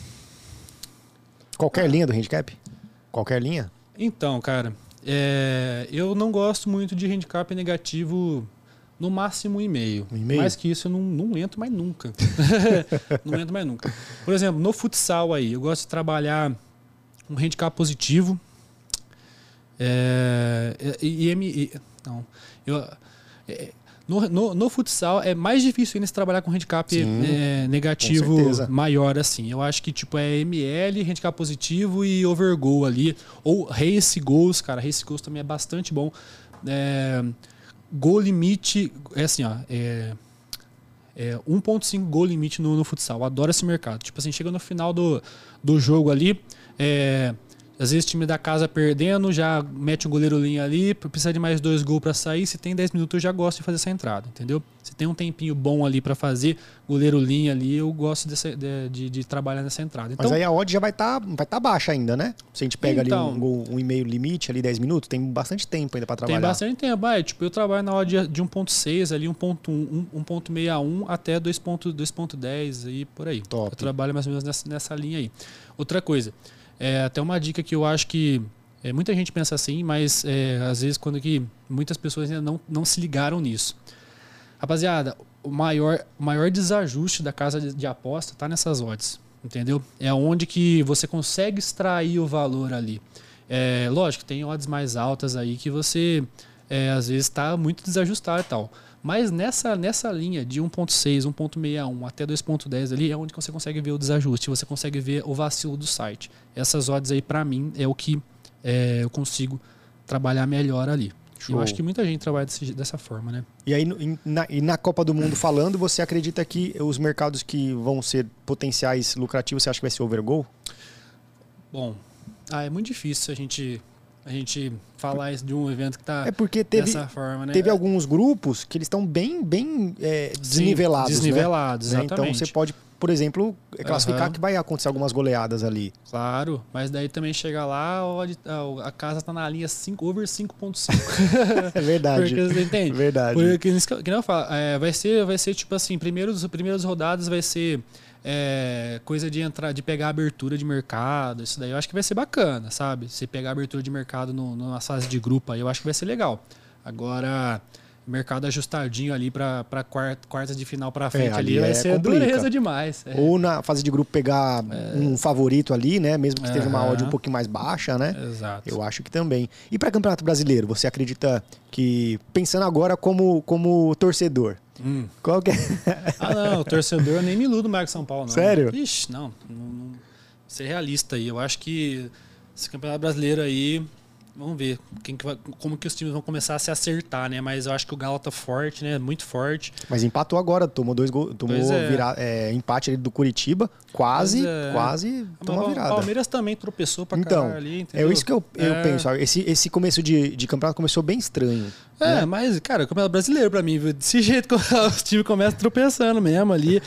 Qualquer linha do handicap? Qualquer linha? Então, cara, é, eu não gosto muito de handicap negativo no máximo um e meio. Um e meio? Mais que isso eu não, não entro mais nunca. não entro mais nunca. Por exemplo, no futsal aí, eu gosto de trabalhar um handicap positivo. É, e, e, e- não, eu, é, no, no, no futsal é mais difícil ainda se trabalhar com handicap Sim, é, negativo maior assim. Eu acho que tipo é ML, handicap positivo e overgoal ali. Ou race goals, cara. Race goals também é bastante bom. É, gol limite, é assim, ó. É, é 1.5 gol limite no, no futsal. Eu adoro esse mercado. Tipo assim, chega no final do, do jogo ali, é, às vezes o time da casa perdendo, já mete um goleiro linha ali, precisa de mais dois gols para sair. Se tem 10 minutos, eu já gosto de fazer essa entrada, entendeu? Se tem um tempinho bom ali para fazer goleiro linha ali, eu gosto dessa- de, de, de trabalhar nessa entrada. Então, Mas aí a odd já vai estar vai tá baixa ainda, né? Se a gente pega Então. ali um, gol, um e meio limite, ali 10 minutos, tem bastante tempo ainda pra Tem trabalhar. bastante tempo. Ah, é, tipo, eu trabalho na hora de, de 1.6 ali, 1.1, 1.61 até 2.10 2.10 aí por aí. Top. Eu trabalho mais ou menos nessa, nessa linha aí. Outra coisa, é até uma dica que eu acho que é, muita gente pensa assim, mas é, às vezes quando que muitas pessoas ainda não, não se ligaram nisso. Rapaziada, o maior, o maior desajuste da casa de, de aposta tá nessas odds, entendeu? É onde que você consegue extrair o valor ali. É, lógico, tem odds mais altas aí que você é, às vezes está muito desajustado e tal. Mas nessa, nessa linha de 1.6, 1.61 até 2.10 ali é onde você consegue ver o desajuste, você consegue ver o vacilo do site. Essas odds aí, para mim, é o que é, eu consigo trabalhar melhor ali. Show. Eu acho que muita gente trabalha desse- dessa forma, né? E aí, na, e na Copa do Mundo falando, você acredita que os mercados que vão ser potenciais lucrativos, você acha que vai ser overgoal? Bom, ah, é muito difícil a gente, a gente falar isso de um evento que tá É porque teve, dessa forma, né? teve alguns grupos que eles estão bem, bem é, Sim, desnivelados. né? Desnivelados, Né? Então você pode, por exemplo, classificar Aham. que vai acontecer algumas goleadas ali. Claro, mas daí também chega lá, onde a, casa tá na linha 5, over 5.5. É verdade. Porque você entende? Verdade. Porque, que, eu falo, é, vai ser, vai ser tipo assim, primeiros, primeiras rodadas vai ser é, coisa de entrar, de pegar abertura de mercado, isso daí eu acho que vai ser bacana, sabe? Você pegar abertura de mercado no, numa fase de grupo aí, eu acho que vai ser legal. Agora, mercado ajustadinho ali para quarta, quarta de final para frente É, ali, vai é ser complica. dureza demais. É. Ou na fase de grupo pegar um favorito ali, né? Mesmo que esteja uma odd um pouquinho mais baixa, né? Exato. Eu acho que também. E para Campeonato Brasileiro, você acredita que, pensando agora como, como torcedor, Hum. qual que é? Ah, não, o torcedor eu nem me iludo mais com São Paulo, não. Sério? Ixi, não, não, não. Ser realista aí. Eu acho que esse campeonato brasileiro aí. Vamos ver quem que vai- como que os times vão começar a se acertar, né? Mas eu acho que o Galo tá forte, né? Muito forte. Mas empatou agora, tomou dois gols, tomou é. vira- é, empate ali do Curitiba, quase, é. quase tomou o virada. Palmeiras também tropeçou pra Então, caralho ali, é entendeu? isso que eu, eu É. penso. Esse, esse começo de, de campeonato começou bem estranho. É, né? mas, cara, o campeonato brasileiro pra mim, viu? desse jeito que os times começam tropeçando mesmo ali.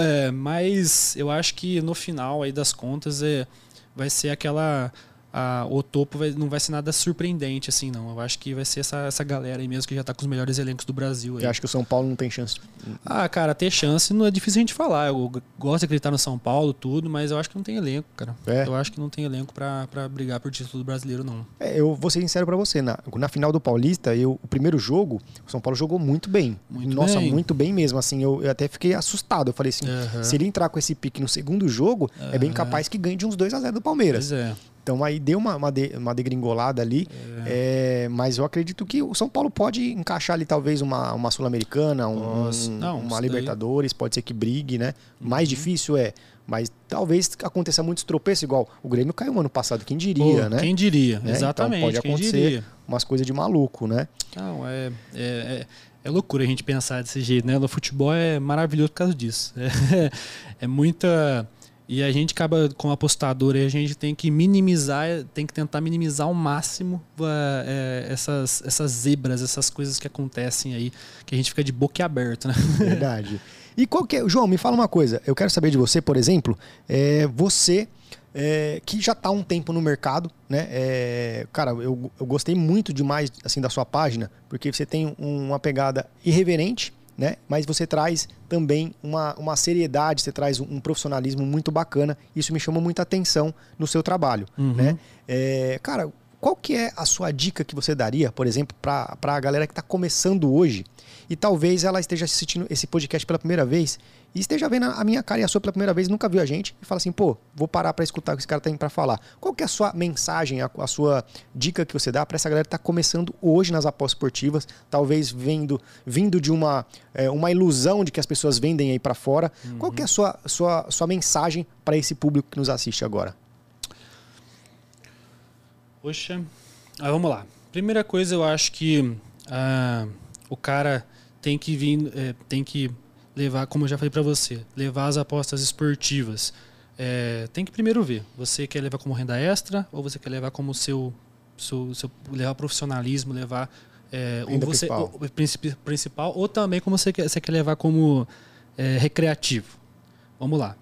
É, mas eu acho que no final aí das contas é, vai ser aquela. A- o topo vai- não vai ser nada surpreendente, assim, não. Eu acho que vai ser essa, essa galera aí mesmo que já tá com os melhores elencos do Brasil. Aí. Eu acho que o São Paulo não tem chance. Ah, cara, ter chance não é difícil a gente falar. Eu gosto de acreditar no São Paulo, tudo, mas eu acho que não tem elenco, cara. É. Eu acho que não tem elenco pra, pra brigar por título do brasileiro, não. É, eu vou ser sincero pra você. Na, na final do Paulista, eu, o primeiro jogo, o São Paulo jogou muito bem. Muito Nossa, bem. muito bem mesmo. Assim, eu, eu até fiquei assustado. Eu falei assim: se ele entrar com esse pique no segundo jogo, é bem capaz que ganhe de uns 2 a 0 do Palmeiras. Pois é. Então aí deu uma, uma, de- uma degringolada ali. É, mas eu acredito que o São Paulo pode encaixar ali talvez uma, uma Sul-Americana, um- Nossa, um- não, uma isso daí- Libertadores, pode ser que brigue, né? Mais Uhum. difícil é. Mas talvez aconteça muitos tropeços, igual o Grêmio caiu no ano passado, quem diria, Pô, né? Quem diria, Né? exatamente. Então pode acontecer umas coisas de maluco, né? Não, é, é, é, é loucura a gente pensar desse jeito, né? No futebol é maravilhoso por causa disso. É, é muita. E a gente acaba, como apostador, aí a gente tem que minimizar, tem que tentar minimizar ao máximo ah, é, essas, essas zebras, essas coisas que acontecem aí, que a gente fica de boca aberta, né? Verdade. E qual que é. João, me fala uma coisa. Eu quero saber de você, por exemplo, é, você é, que já está há um tempo no mercado, né? É, cara, eu, eu gostei muito demais assim da sua página, porque você tem um- uma pegada irreverente, né? Mas você traz também uma, uma seriedade, você traz um, um profissionalismo muito bacana. Isso me chamou muita atenção no seu trabalho, Uhum. né? É, cara, qual que é a sua dica que você daria, por exemplo, para a galera que está começando hoje e talvez ela esteja assistindo esse podcast pela primeira vez e esteja vendo a minha cara e a sua pela primeira vez, nunca viu a gente e fala assim, pô, vou parar para escutar o que esse cara tem para falar. Qual que é a sua mensagem, a, a sua dica que você dá para essa galera que está começando hoje nas apostas esportivas, talvez vindo, vindo de uma, é, uma ilusão de que as pessoas vendem aí para fora. Qual que é a sua, sua, sua mensagem para esse público que nos assiste agora? Poxa, ah, vamos lá. Primeira coisa, eu acho que ah, o cara tem que vir, é, tem que levar, como eu já falei pra você, levar as apostas esportivas. É, tem que primeiro ver. Você quer levar como renda extra ou você quer levar como seu, seu, seu levar profissionalismo, levar é, ou você principal. ou- principal ou também como você quer, você quer levar como é, recreativo. Vamos lá.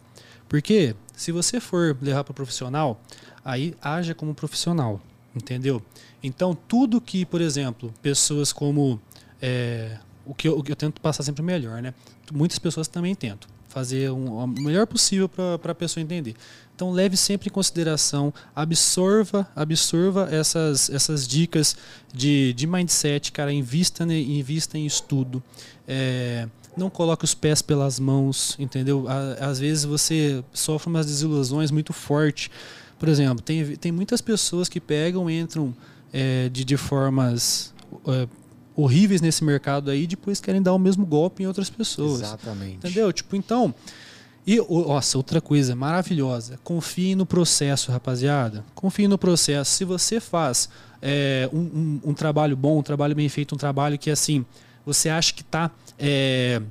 Porque se você for levar para profissional, aí haja como profissional, entendeu? Então, tudo que, por exemplo, pessoas como. é, o, que eu, eu tento passar sempre melhor, né? Muitas pessoas também tentam fazer um, o melhor possível para a pessoa entender. Então, leve sempre em consideração, absorva, absorva essas, essas dicas de, de mindset, cara. Invista, ne- invista em estudo. É, não coloque os pés pelas mãos, entendeu? Às vezes você sofre umas desilusões muito fortes. Por exemplo, tem, tem muitas pessoas que pegam, entram é, de, de formas é, horríveis nesse mercado aí depois querem dar o mesmo golpe em outras pessoas. Exatamente. Entendeu? Tipo, então. E, nossa, outra coisa maravilhosa. Confie no processo, rapaziada. Confie no processo. Se você faz é, um, um- um trabalho bom, um trabalho bem feito, um trabalho que, assim, você acha que tá. é,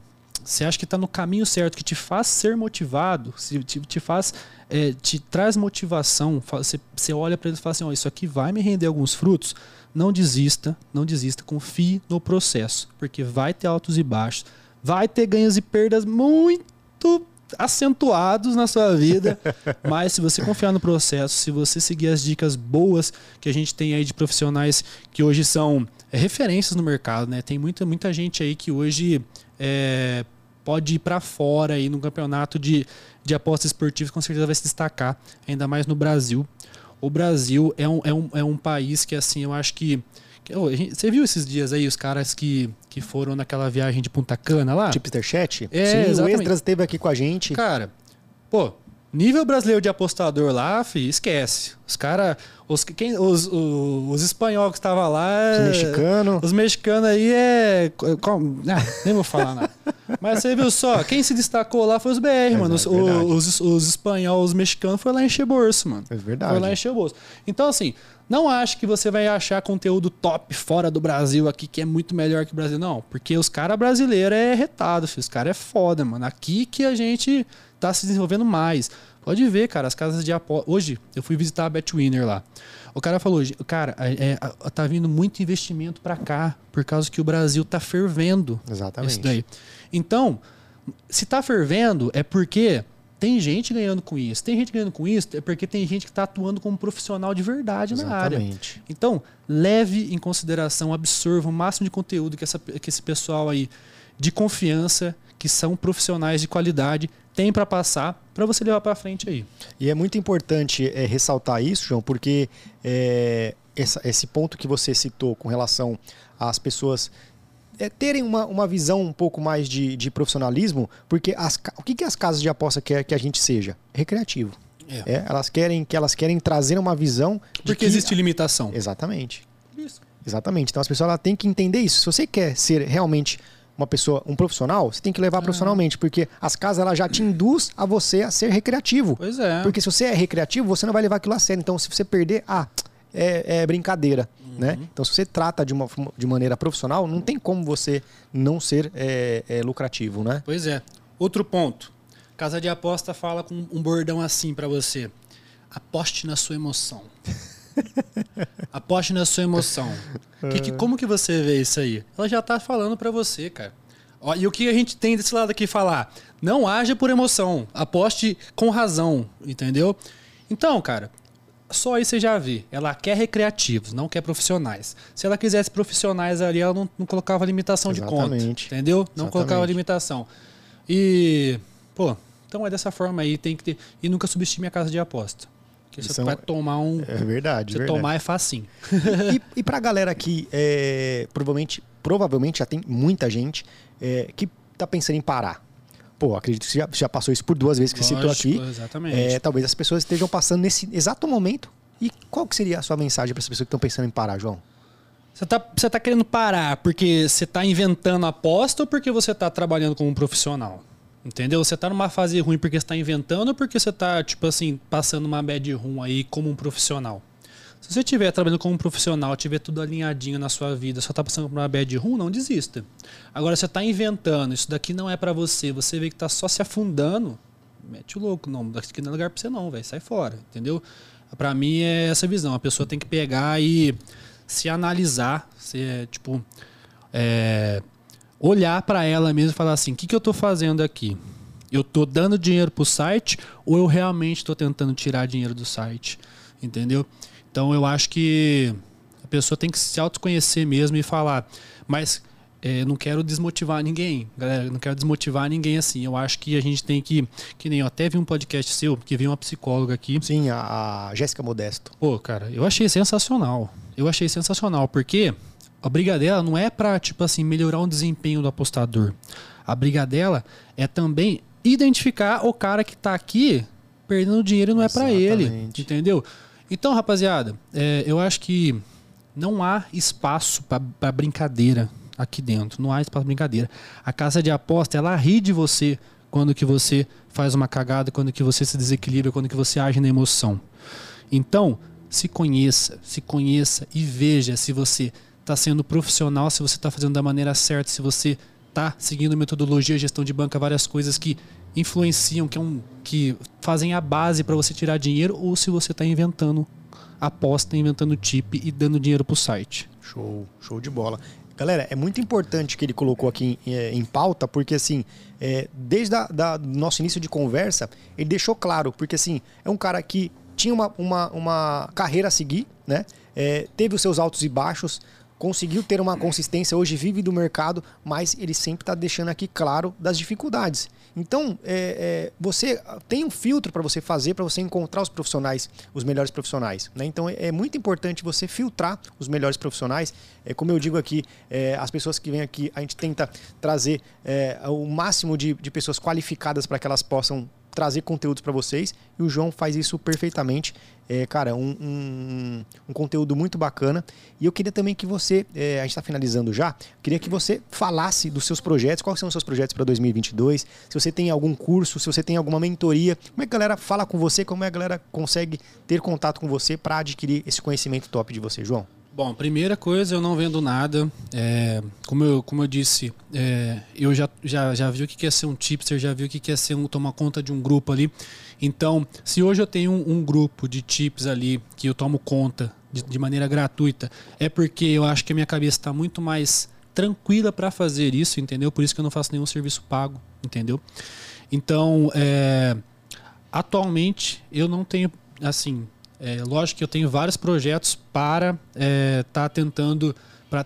você acha que tá no caminho certo, que te faz ser motivado, se te, te faz. É, te traz motivação. Você, você olha para ele e fala assim: ó, isso aqui vai me render alguns frutos. Não desista, não desista. Confie no processo, porque vai ter altos e baixos vai ter ganhos e perdas muito acentuados na sua vida, mas se você confiar no processo, se você seguir as dicas boas que a gente tem aí de profissionais que hoje são é, referências no mercado, né? Tem muita, muita gente aí que hoje é, pode ir para fora aí no campeonato de, de apostas esportivas, com certeza vai se destacar, ainda mais no Brasil. O Brasil é um, é um, é um país que, assim, eu acho que Você viu esses dias aí os caras que, que foram naquela viagem de Punta Cana lá? Tipo Chat? É, Sim, exatamente. o Esdras esteve aqui com a gente. Cara, pô, nível brasileiro de apostador lá, fi, esquece. Os caras, os, quem, os, os, os espanhóis que estavam lá. Os mexicanos. Os mexicanos aí é. ah, nem vou falar nada. Mas você viu só, quem se destacou lá foi os BR, mano. Os, é verdade. os, os espanhóis, os mexicanos foi lá encher bolso, mano. É verdade. Foi lá encher o bolso. Então, assim, não acho que você vai achar conteúdo top fora do Brasil aqui, que é muito melhor que o Brasil. Não, porque os caras brasileiros é retado, filho. Os caras é foda, mano. Aqui que a gente tá se desenvolvendo mais. Pode ver, cara, as casas de aposta. Hoje, eu fui visitar a Betwinner lá. O cara falou, cara, é, é, tá vindo muito investimento pra cá, por causa que o Brasil tá fervendo. Exatamente. Isso daí. Então, se tá fervendo, é porque tem gente ganhando com isso. Tem gente ganhando com isso, é porque tem gente que está atuando como profissional de verdade na área. Exatamente. Então, leve em consideração, absorva o máximo de conteúdo que, essa, que esse pessoal aí de confiança, que são profissionais de qualidade, tem para passar para você levar para frente aí. E é muito importante é, ressaltar isso, João, porque é, essa- esse ponto que você citou com relação às pessoas é, terem uma, uma visão um pouco mais de, de profissionalismo, porque as o que, que as casas de aposta querem que a gente seja? Recreativo. É. É, elas querem que elas querem trazer uma visão de Porque que- existe limitação. Exatamente. Isso. Exatamente. Então as pessoas têm que entender isso. Se você quer ser realmente uma pessoa, um profissional, você tem que Ah. levar profissionalmente, porque as casas elas já te induz a você a ser recreativo. Pois é. Porque se você é recreativo, você não vai levar aquilo a sério. Então, se você perder, ah, é, é brincadeira. Uhum. Né? Então, se você trata de, uma, de maneira profissional, não tem como você não ser é, é, lucrativo, né? Pois é. Outro ponto. Casa de aposta fala com um bordão assim pra você. Aposte na sua emoção. Aposte na sua emoção. Que- que- como que você vê isso aí? Ela já tá falando pra você, cara. Ó, e o que a gente tem desse lado aqui falar? Não haja por emoção. Aposte com razão, entendeu? Então, cara, só aí você já vê. Ela quer recreativos, não quer profissionais. Se ela quisesse profissionais ali, ela não, não colocava limitação de conta. Exatamente. Entendeu? Não Exatamente. colocava limitação. E, pô, então é dessa forma aí, tem que ter. E nunca subestime a casa de aposta. Porque você é vai tomar um. É verdade. Você verdade. tomar é facinho. e, e pra galera que é, provavelmente, provavelmente já tem muita gente é, que tá pensando em parar. Pô, acredito que você já, já passou isso por duas vezes que você citou Lógico, aqui. Exatamente. É, talvez as pessoas estejam passando nesse exato momento. E qual que seria a sua mensagem para as pessoas que estão pensando em parar, João? Você tá, você tá querendo parar porque você tá inventando aposta ou porque você tá trabalhando como um profissional? Entendeu? Você tá numa fase ruim porque você tá inventando ou porque você tá, tipo assim, passando uma bad room aí como um profissional? Se você estiver trabalhando como um profissional, tiver tudo alinhadinho na sua vida, só tá passando por uma bad room, não desista. Agora, você tá inventando, isso daqui não é para você, você vê que tá só se afundando, mete o louco. Não, daqui não é lugar pra você não, velho. Sai fora, entendeu? Pra mim é essa visão. A pessoa tem que pegar e se analisar, se, tipo, é, olhar pra ela mesmo e falar assim: o que, que eu tô fazendo aqui? Eu tô dando dinheiro pro site ou eu realmente tô tentando tirar dinheiro do site? Entendeu? Então eu acho que a pessoa tem que se autoconhecer mesmo e falar, mas é, não quero desmotivar ninguém, galera. Não quero desmotivar ninguém assim. Eu acho que a gente tem que. Que nem eu até vi um podcast seu, que veio uma psicóloga aqui. Sim, a, a Jéssica Modesto. Pô, cara, eu achei sensacional. Eu achei sensacional, porque a briga dela não é pra, tipo assim, melhorar o desempenho do apostador. A briga dela é também identificar o cara que tá aqui perdendo dinheiro e não é pra ele. Exatamente. Entendeu? Então, rapaziada, é, eu acho que não há espaço pra brincadeira aqui dentro. Não há espaço pra brincadeira. A casa de aposta, ela ri de você quando que você faz uma cagada, quando que você se desequilibra, quando que você age na emoção. Então, se conheça, se conheça e veja se você está sendo profissional, se você está fazendo da maneira certa, se você está seguindo metodologia, gestão de banca, várias coisas que influenciam, que, é um, que fazem a base para você tirar dinheiro, ou se você está inventando aposta, inventando tip e dando dinheiro para o site. Show, show de bola. Galera, é muito importante que ele colocou aqui em, eh, em pauta, porque assim, é, desde do nosso início de conversa, ele deixou claro, porque assim, é um cara que tinha uma, uma, uma carreira a seguir, né? É, teve os seus altos e baixos, conseguiu ter uma consistência, hoje vive do mercado, mas ele sempre está deixando aqui claro das dificuldades. Então, é, é, você tem um filtro para você fazer, para você encontrar os profissionais, os melhores profissionais. Né? Então, é, é, muito importante você filtrar os melhores profissionais. É, como eu digo aqui, é, as pessoas que vêm aqui, a gente tenta trazer é, o máximo de, de pessoas qualificadas para que elas possam trazer conteúdos para vocês e o João faz isso perfeitamente. É, cara, um, um, um, conteúdo muito bacana. E eu queria também que você, é, a gente está finalizando já, queria que você falasse dos seus projetos, quais são os seus projetos para 2022, se você tem algum curso, se você tem alguma mentoria, como é que a galera fala com você, como é que a galera consegue ter contato com você para adquirir esse conhecimento top de você, João? Bom, primeira coisa, eu não vendo nada. É, como, eu, como eu disse, é, eu já, já, já vi o que é ser um tipster, já vi o que é ser um, tomar conta de um grupo ali. Então, se hoje eu tenho um, um grupo de tips ali que eu tomo conta de, de, maneira gratuita, é porque eu acho que a minha cabeça está muito mais tranquila para fazer isso, entendeu? Por isso que eu não faço nenhum serviço pago, entendeu? Então, é, atualmente eu não tenho, assim, é, lógico que eu tenho vários projetos para estar é, tá tentando para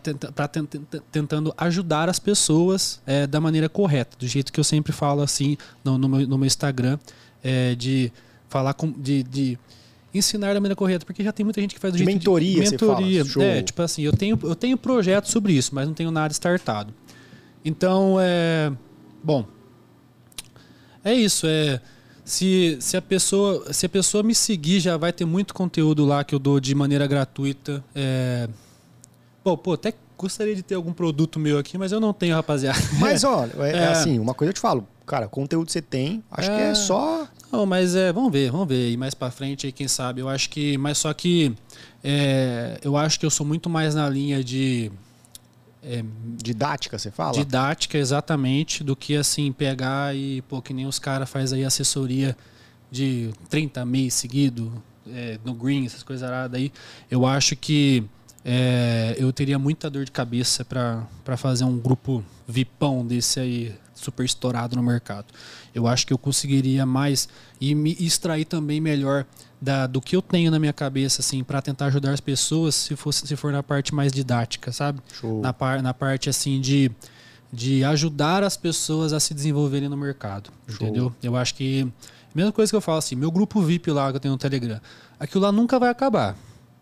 tenta, tentando ajudar as pessoas é, da maneira correta, do jeito que eu sempre falo assim no, no, meu, no meu, Instagram, é, de falar com, de, de, ensinar da maneira correta, porque já tem muita gente que faz do de jeito mentoria, de mentoria. Você fala. É, tipo assim, eu tenho eu tenho projetos sobre isso, mas não tenho nada startado. Então, é bom. É isso, é se, se, a pessoa, se a pessoa me seguir, já vai ter muito conteúdo lá que eu dou de maneira gratuita. É... Pô, pô, até gostaria de ter algum produto meu aqui, mas eu não tenho, rapaziada. Mas, olha, é, é, assim, uma coisa eu te falo, cara, conteúdo você tem, acho é... que é só. Não, mas é, vamos ver, vamos ver. E mais pra frente aí, quem sabe. Eu acho que. Mas só que. É, eu acho que eu sou muito mais na linha de é, didática, você fala? Didática, exatamente, do que assim, pegar e, pô, que nem os caras faz aí assessoria de 30 meses seguido é, no Green, essas coisas aí. Eu acho que é, eu teria muita dor de cabeça para fazer um grupo vipão desse aí, super estourado no mercado. Eu acho que eu conseguiria mais e me extrair também melhor da, do que eu tenho na minha cabeça, assim, para tentar ajudar as pessoas, se, fosse, se for na parte mais didática, sabe? Show. Na, par, na parte, assim, de, de ajudar as pessoas a se desenvolverem no mercado, Show. entendeu? Eu acho que, mesma coisa que eu falo assim, meu grupo VIP lá que eu tenho no Telegram, aquilo lá nunca vai acabar.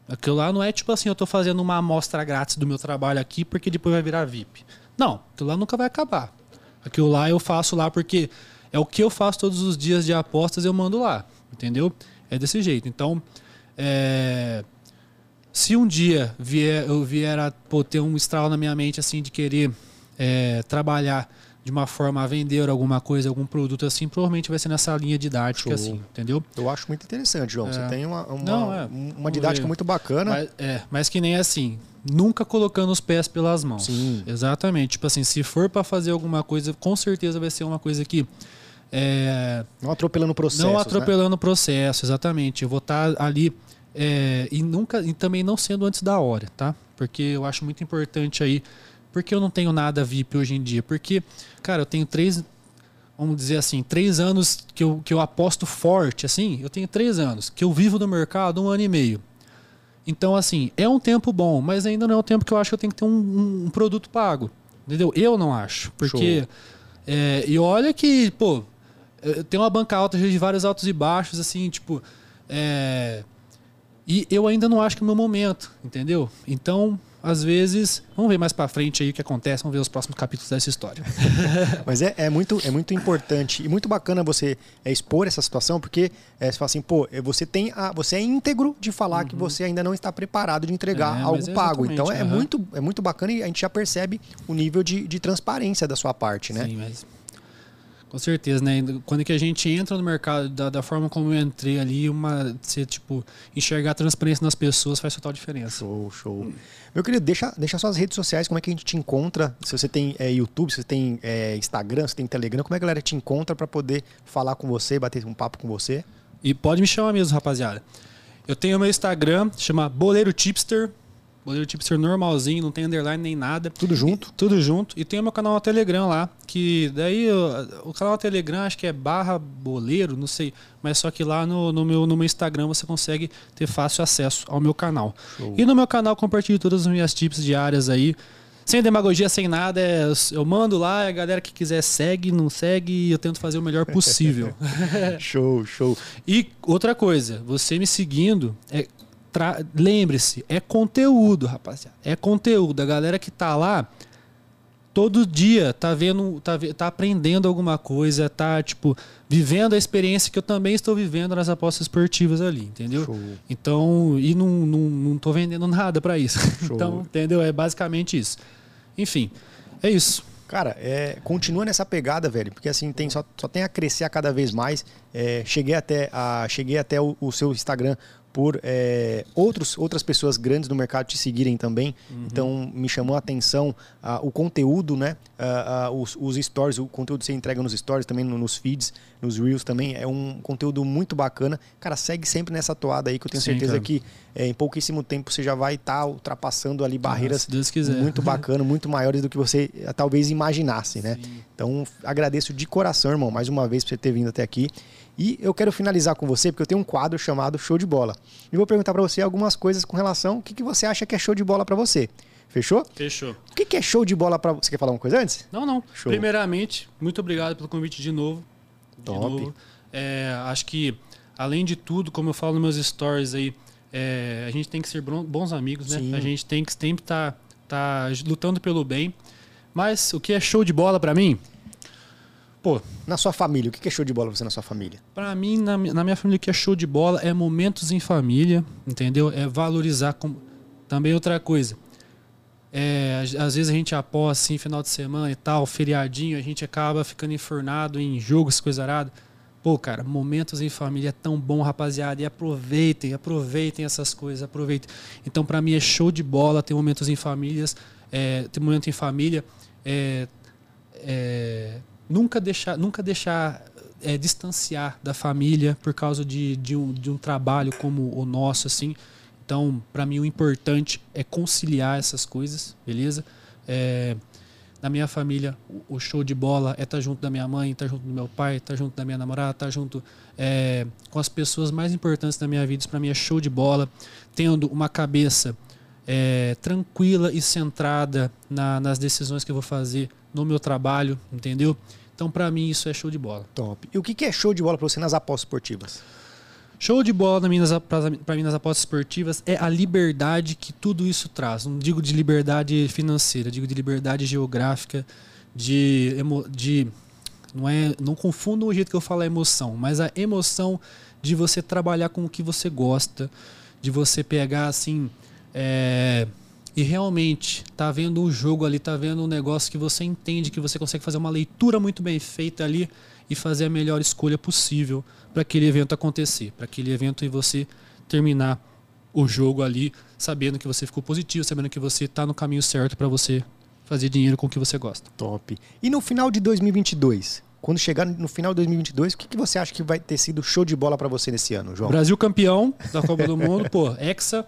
Aquilo lá não é tipo assim, eu estou fazendo uma amostra grátis do meu trabalho aqui porque depois vai virar VIP. Não, aquilo lá nunca vai acabar. Aquilo lá eu faço lá porque é o que eu faço todos os dias de apostas, eu mando lá, entendeu? É desse jeito. Então, é, se um dia vier, eu vier a pô, ter um estralo na minha mente assim de querer é, trabalhar de uma forma a vender alguma coisa, algum produto assim, provavelmente vai ser nessa linha didática, Show. assim, entendeu? Eu acho muito interessante, João. É. Você tem uma, uma, Não, é. uma didática muito bacana. Mas, é, mas que nem assim, nunca colocando os pés pelas mãos. Sim. Exatamente. Tipo assim, se for para fazer alguma coisa, com certeza vai ser uma coisa que é, não atropelando o processo. Não né? atropelando o né? processo, exatamente. Eu vou estar tá ali é, e nunca e também não sendo antes da hora, tá? Porque eu acho muito importante aí. Porque eu não tenho nada VIP hoje em dia? Porque, cara, eu tenho três, vamos dizer assim, três anos que eu, que eu aposto forte, assim. Eu tenho três anos que eu vivo no mercado um ano e meio. Então, assim, é um tempo bom, mas ainda não é o tempo que eu acho que eu tenho que ter um, um, um produto pago. Entendeu? Eu não acho. Porque. É, e olha que, pô, tem uma banca alta de vários altos e baixos, assim, tipo. É... E eu ainda não acho que é o meu momento, entendeu? Então, às vezes, vamos ver mais para frente aí o que acontece, vamos ver os próximos capítulos dessa história. Mas é, é, muito, é muito importante e muito bacana você é, expor essa situação, porque é, você fala assim, pô, é, você tem a, você é íntegro de falar uhum. que você ainda não está preparado de entregar é, algo pago. Então é, uhum. muito, é muito bacana e a gente já percebe o nível de, de transparência da sua parte, né? Sim, mas com certeza, né? Quando que a gente entra no mercado, da, da forma como eu entrei ali, uma, você, tipo, enxergar a transparência nas pessoas faz total diferença. Show, show. Meu querido, deixa, deixa suas redes sociais, como é que a gente te encontra? Se você tem é, YouTube, se você tem é, Instagram, se tem Telegram, como é que a galera te encontra para poder falar com você, bater um papo com você? E pode me chamar mesmo, rapaziada. Eu tenho meu Instagram, chama Boleiro Tipster, modelo tipster normalzinho, não tem underline nem nada. Tudo junto? E, tudo junto. E tem o meu canal no Telegram lá, que daí o, o canal Telegram acho que é barra boleiro, não sei. Mas só que lá no, no, meu, no meu Instagram você consegue ter fácil acesso ao meu canal. Show. E no meu canal compartilho todas as minhas tips diárias aí sem demagogia, sem nada. É, eu mando lá, a galera que quiser segue, não segue, eu tento fazer o melhor possível. show, show. E outra coisa, você me seguindo, é, lembre-se, é conteúdo, rapaziada. É conteúdo. A galera que tá lá todo dia tá vendo, tá, tá aprendendo alguma coisa, tá tipo vivendo a experiência que eu também estou vivendo nas apostas esportivas ali, entendeu? Show. Então, e não, não, não tô vendendo nada para isso. Show. Então, entendeu? É basicamente isso. Enfim, é isso. Cara, é, continua nessa pegada, velho, porque assim tem, só, só tem a crescer a cada vez mais. É, cheguei até, a, cheguei até o, o seu Instagram por é, outros, outras pessoas grandes do mercado te seguirem também. Uhum. Então me chamou a atenção uh, o conteúdo, né? Uh, uh, os, os, stories, o conteúdo que você entrega nos stories, também nos feeds, nos reels também. É um conteúdo muito bacana. Cara, segue sempre nessa toada aí que eu tenho Sim, certeza cara. que é, em pouquíssimo tempo você já vai estar tá ultrapassando ali barreiras muito bacana, muito maiores do que você eh, talvez imaginasse, né? Sim. Então agradeço de coração, irmão, mais uma vez por você ter vindo até aqui. E eu quero finalizar com você, porque eu tenho um quadro chamado Show de Bola. E vou perguntar para você algumas coisas com relação ao que, que você acha que é show de bola para você. Fechou? Fechou. O que, que é show de bola para você? Você quer falar uma coisa antes? Não, não. Show. Primeiramente, muito obrigado pelo convite de novo. Top. De novo. É, acho que, além de tudo, como eu falo nos meus stories aí, é, a gente tem que ser bons amigos, né? Sim. A gente tem que sempre estar tá, tá lutando pelo bem. Mas o que é show de bola para mim? Pô, na sua família, o que é show de bola você na sua família? Para mim, na, na, minha família, o que é show de bola é momentos em família, entendeu? É valorizar. Com... Também outra coisa. É, às vezes a gente aposta assim, final de semana e tal, feriadinho, a gente acaba ficando enfurnado em jogos, coisa arada. Pô, cara, momentos em família é tão bom, rapaziada. E aproveitem, aproveitem essas coisas, aproveitem. Então, para mim é show de bola ter momentos em famílias, é, ter momento em família. É, é, nunca deixar, nunca deixar é, distanciar da família por causa de, de, um, de um trabalho como o nosso, assim. Então, para mim, o importante é conciliar essas coisas, beleza? É, na minha família, o show de bola é estar tá junto da minha mãe, estar tá junto do meu pai, estar tá junto da minha namorada, estar junto é, com as pessoas mais importantes da minha vida. Isso para mim é show de bola. Tendo uma cabeça é, tranquila e centrada na, nas decisões que eu vou fazer no meu trabalho, entendeu? Então, para mim, isso é show de bola. Top. E o que é show de bola para você nas apostas esportivas? Show de bola para mim nas apostas esportivas é a liberdade que tudo isso traz. Não digo de liberdade financeira, digo de liberdade geográfica, de, de não é, não confundam o jeito que eu falo a emoção, mas a emoção de você trabalhar com o que você gosta, de você pegar assim, é, e realmente tá vendo um jogo ali, tá vendo um negócio que você entende, que você consegue fazer uma leitura muito bem feita ali e fazer a melhor escolha possível para aquele evento acontecer, para aquele evento e você terminar o jogo ali sabendo que você ficou positivo, sabendo que você está no caminho certo para você fazer dinheiro com o que você gosta. Top. E no final de 2022, quando chegar no final de 2022, o que, que você acha que vai ter sido show de bola para você nesse ano, João? Brasil campeão da Copa do Mundo, pô, Hexa,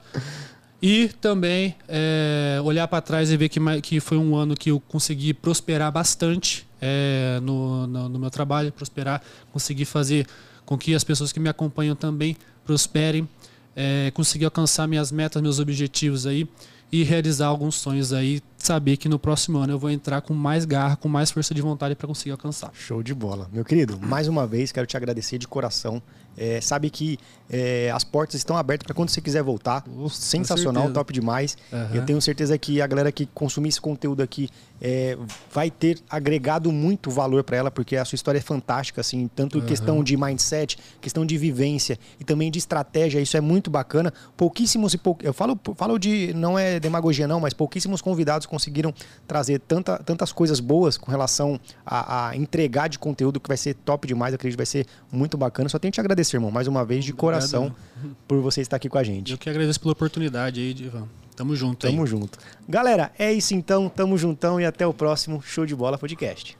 e também é, olhar para trás e ver que, que foi um ano que eu consegui prosperar bastante é, no, no, no, meu trabalho, prosperar, conseguir fazer com que as pessoas que me acompanham também prosperem, é, conseguir alcançar minhas metas, meus objetivos aí e realizar alguns sonhos aí, saber que no próximo ano eu vou entrar com mais garra, com mais força de vontade para conseguir alcançar. Show de bola. Meu querido, mais uma vez quero te agradecer de coração é, sabe que é, as portas estão abertas para quando você quiser voltar. Sensacional, top demais. Uhum. Eu tenho certeza que a galera que consumir esse conteúdo aqui é, vai ter agregado muito valor para ela, porque a sua história é fantástica, assim, tanto uhum. questão de mindset, questão de vivência e também de estratégia. Isso é muito bacana. Pouquíssimos e pou... eu falo, falo de não é demagogia não, mas pouquíssimos convidados conseguiram trazer tanta, tantas coisas boas com relação a, a entregar de conteúdo que vai ser top demais. Eu acredito que vai ser muito bacana. Só tenho que te agradecer irmão, mais uma vez, de Obrigado. coração, por você estar aqui com a gente. Eu que agradeço pela oportunidade aí, Ivan. Tamo junto Tamo aí. junto. Galera, é isso então. Tamo juntão e até o próximo Show de Bola Podcast.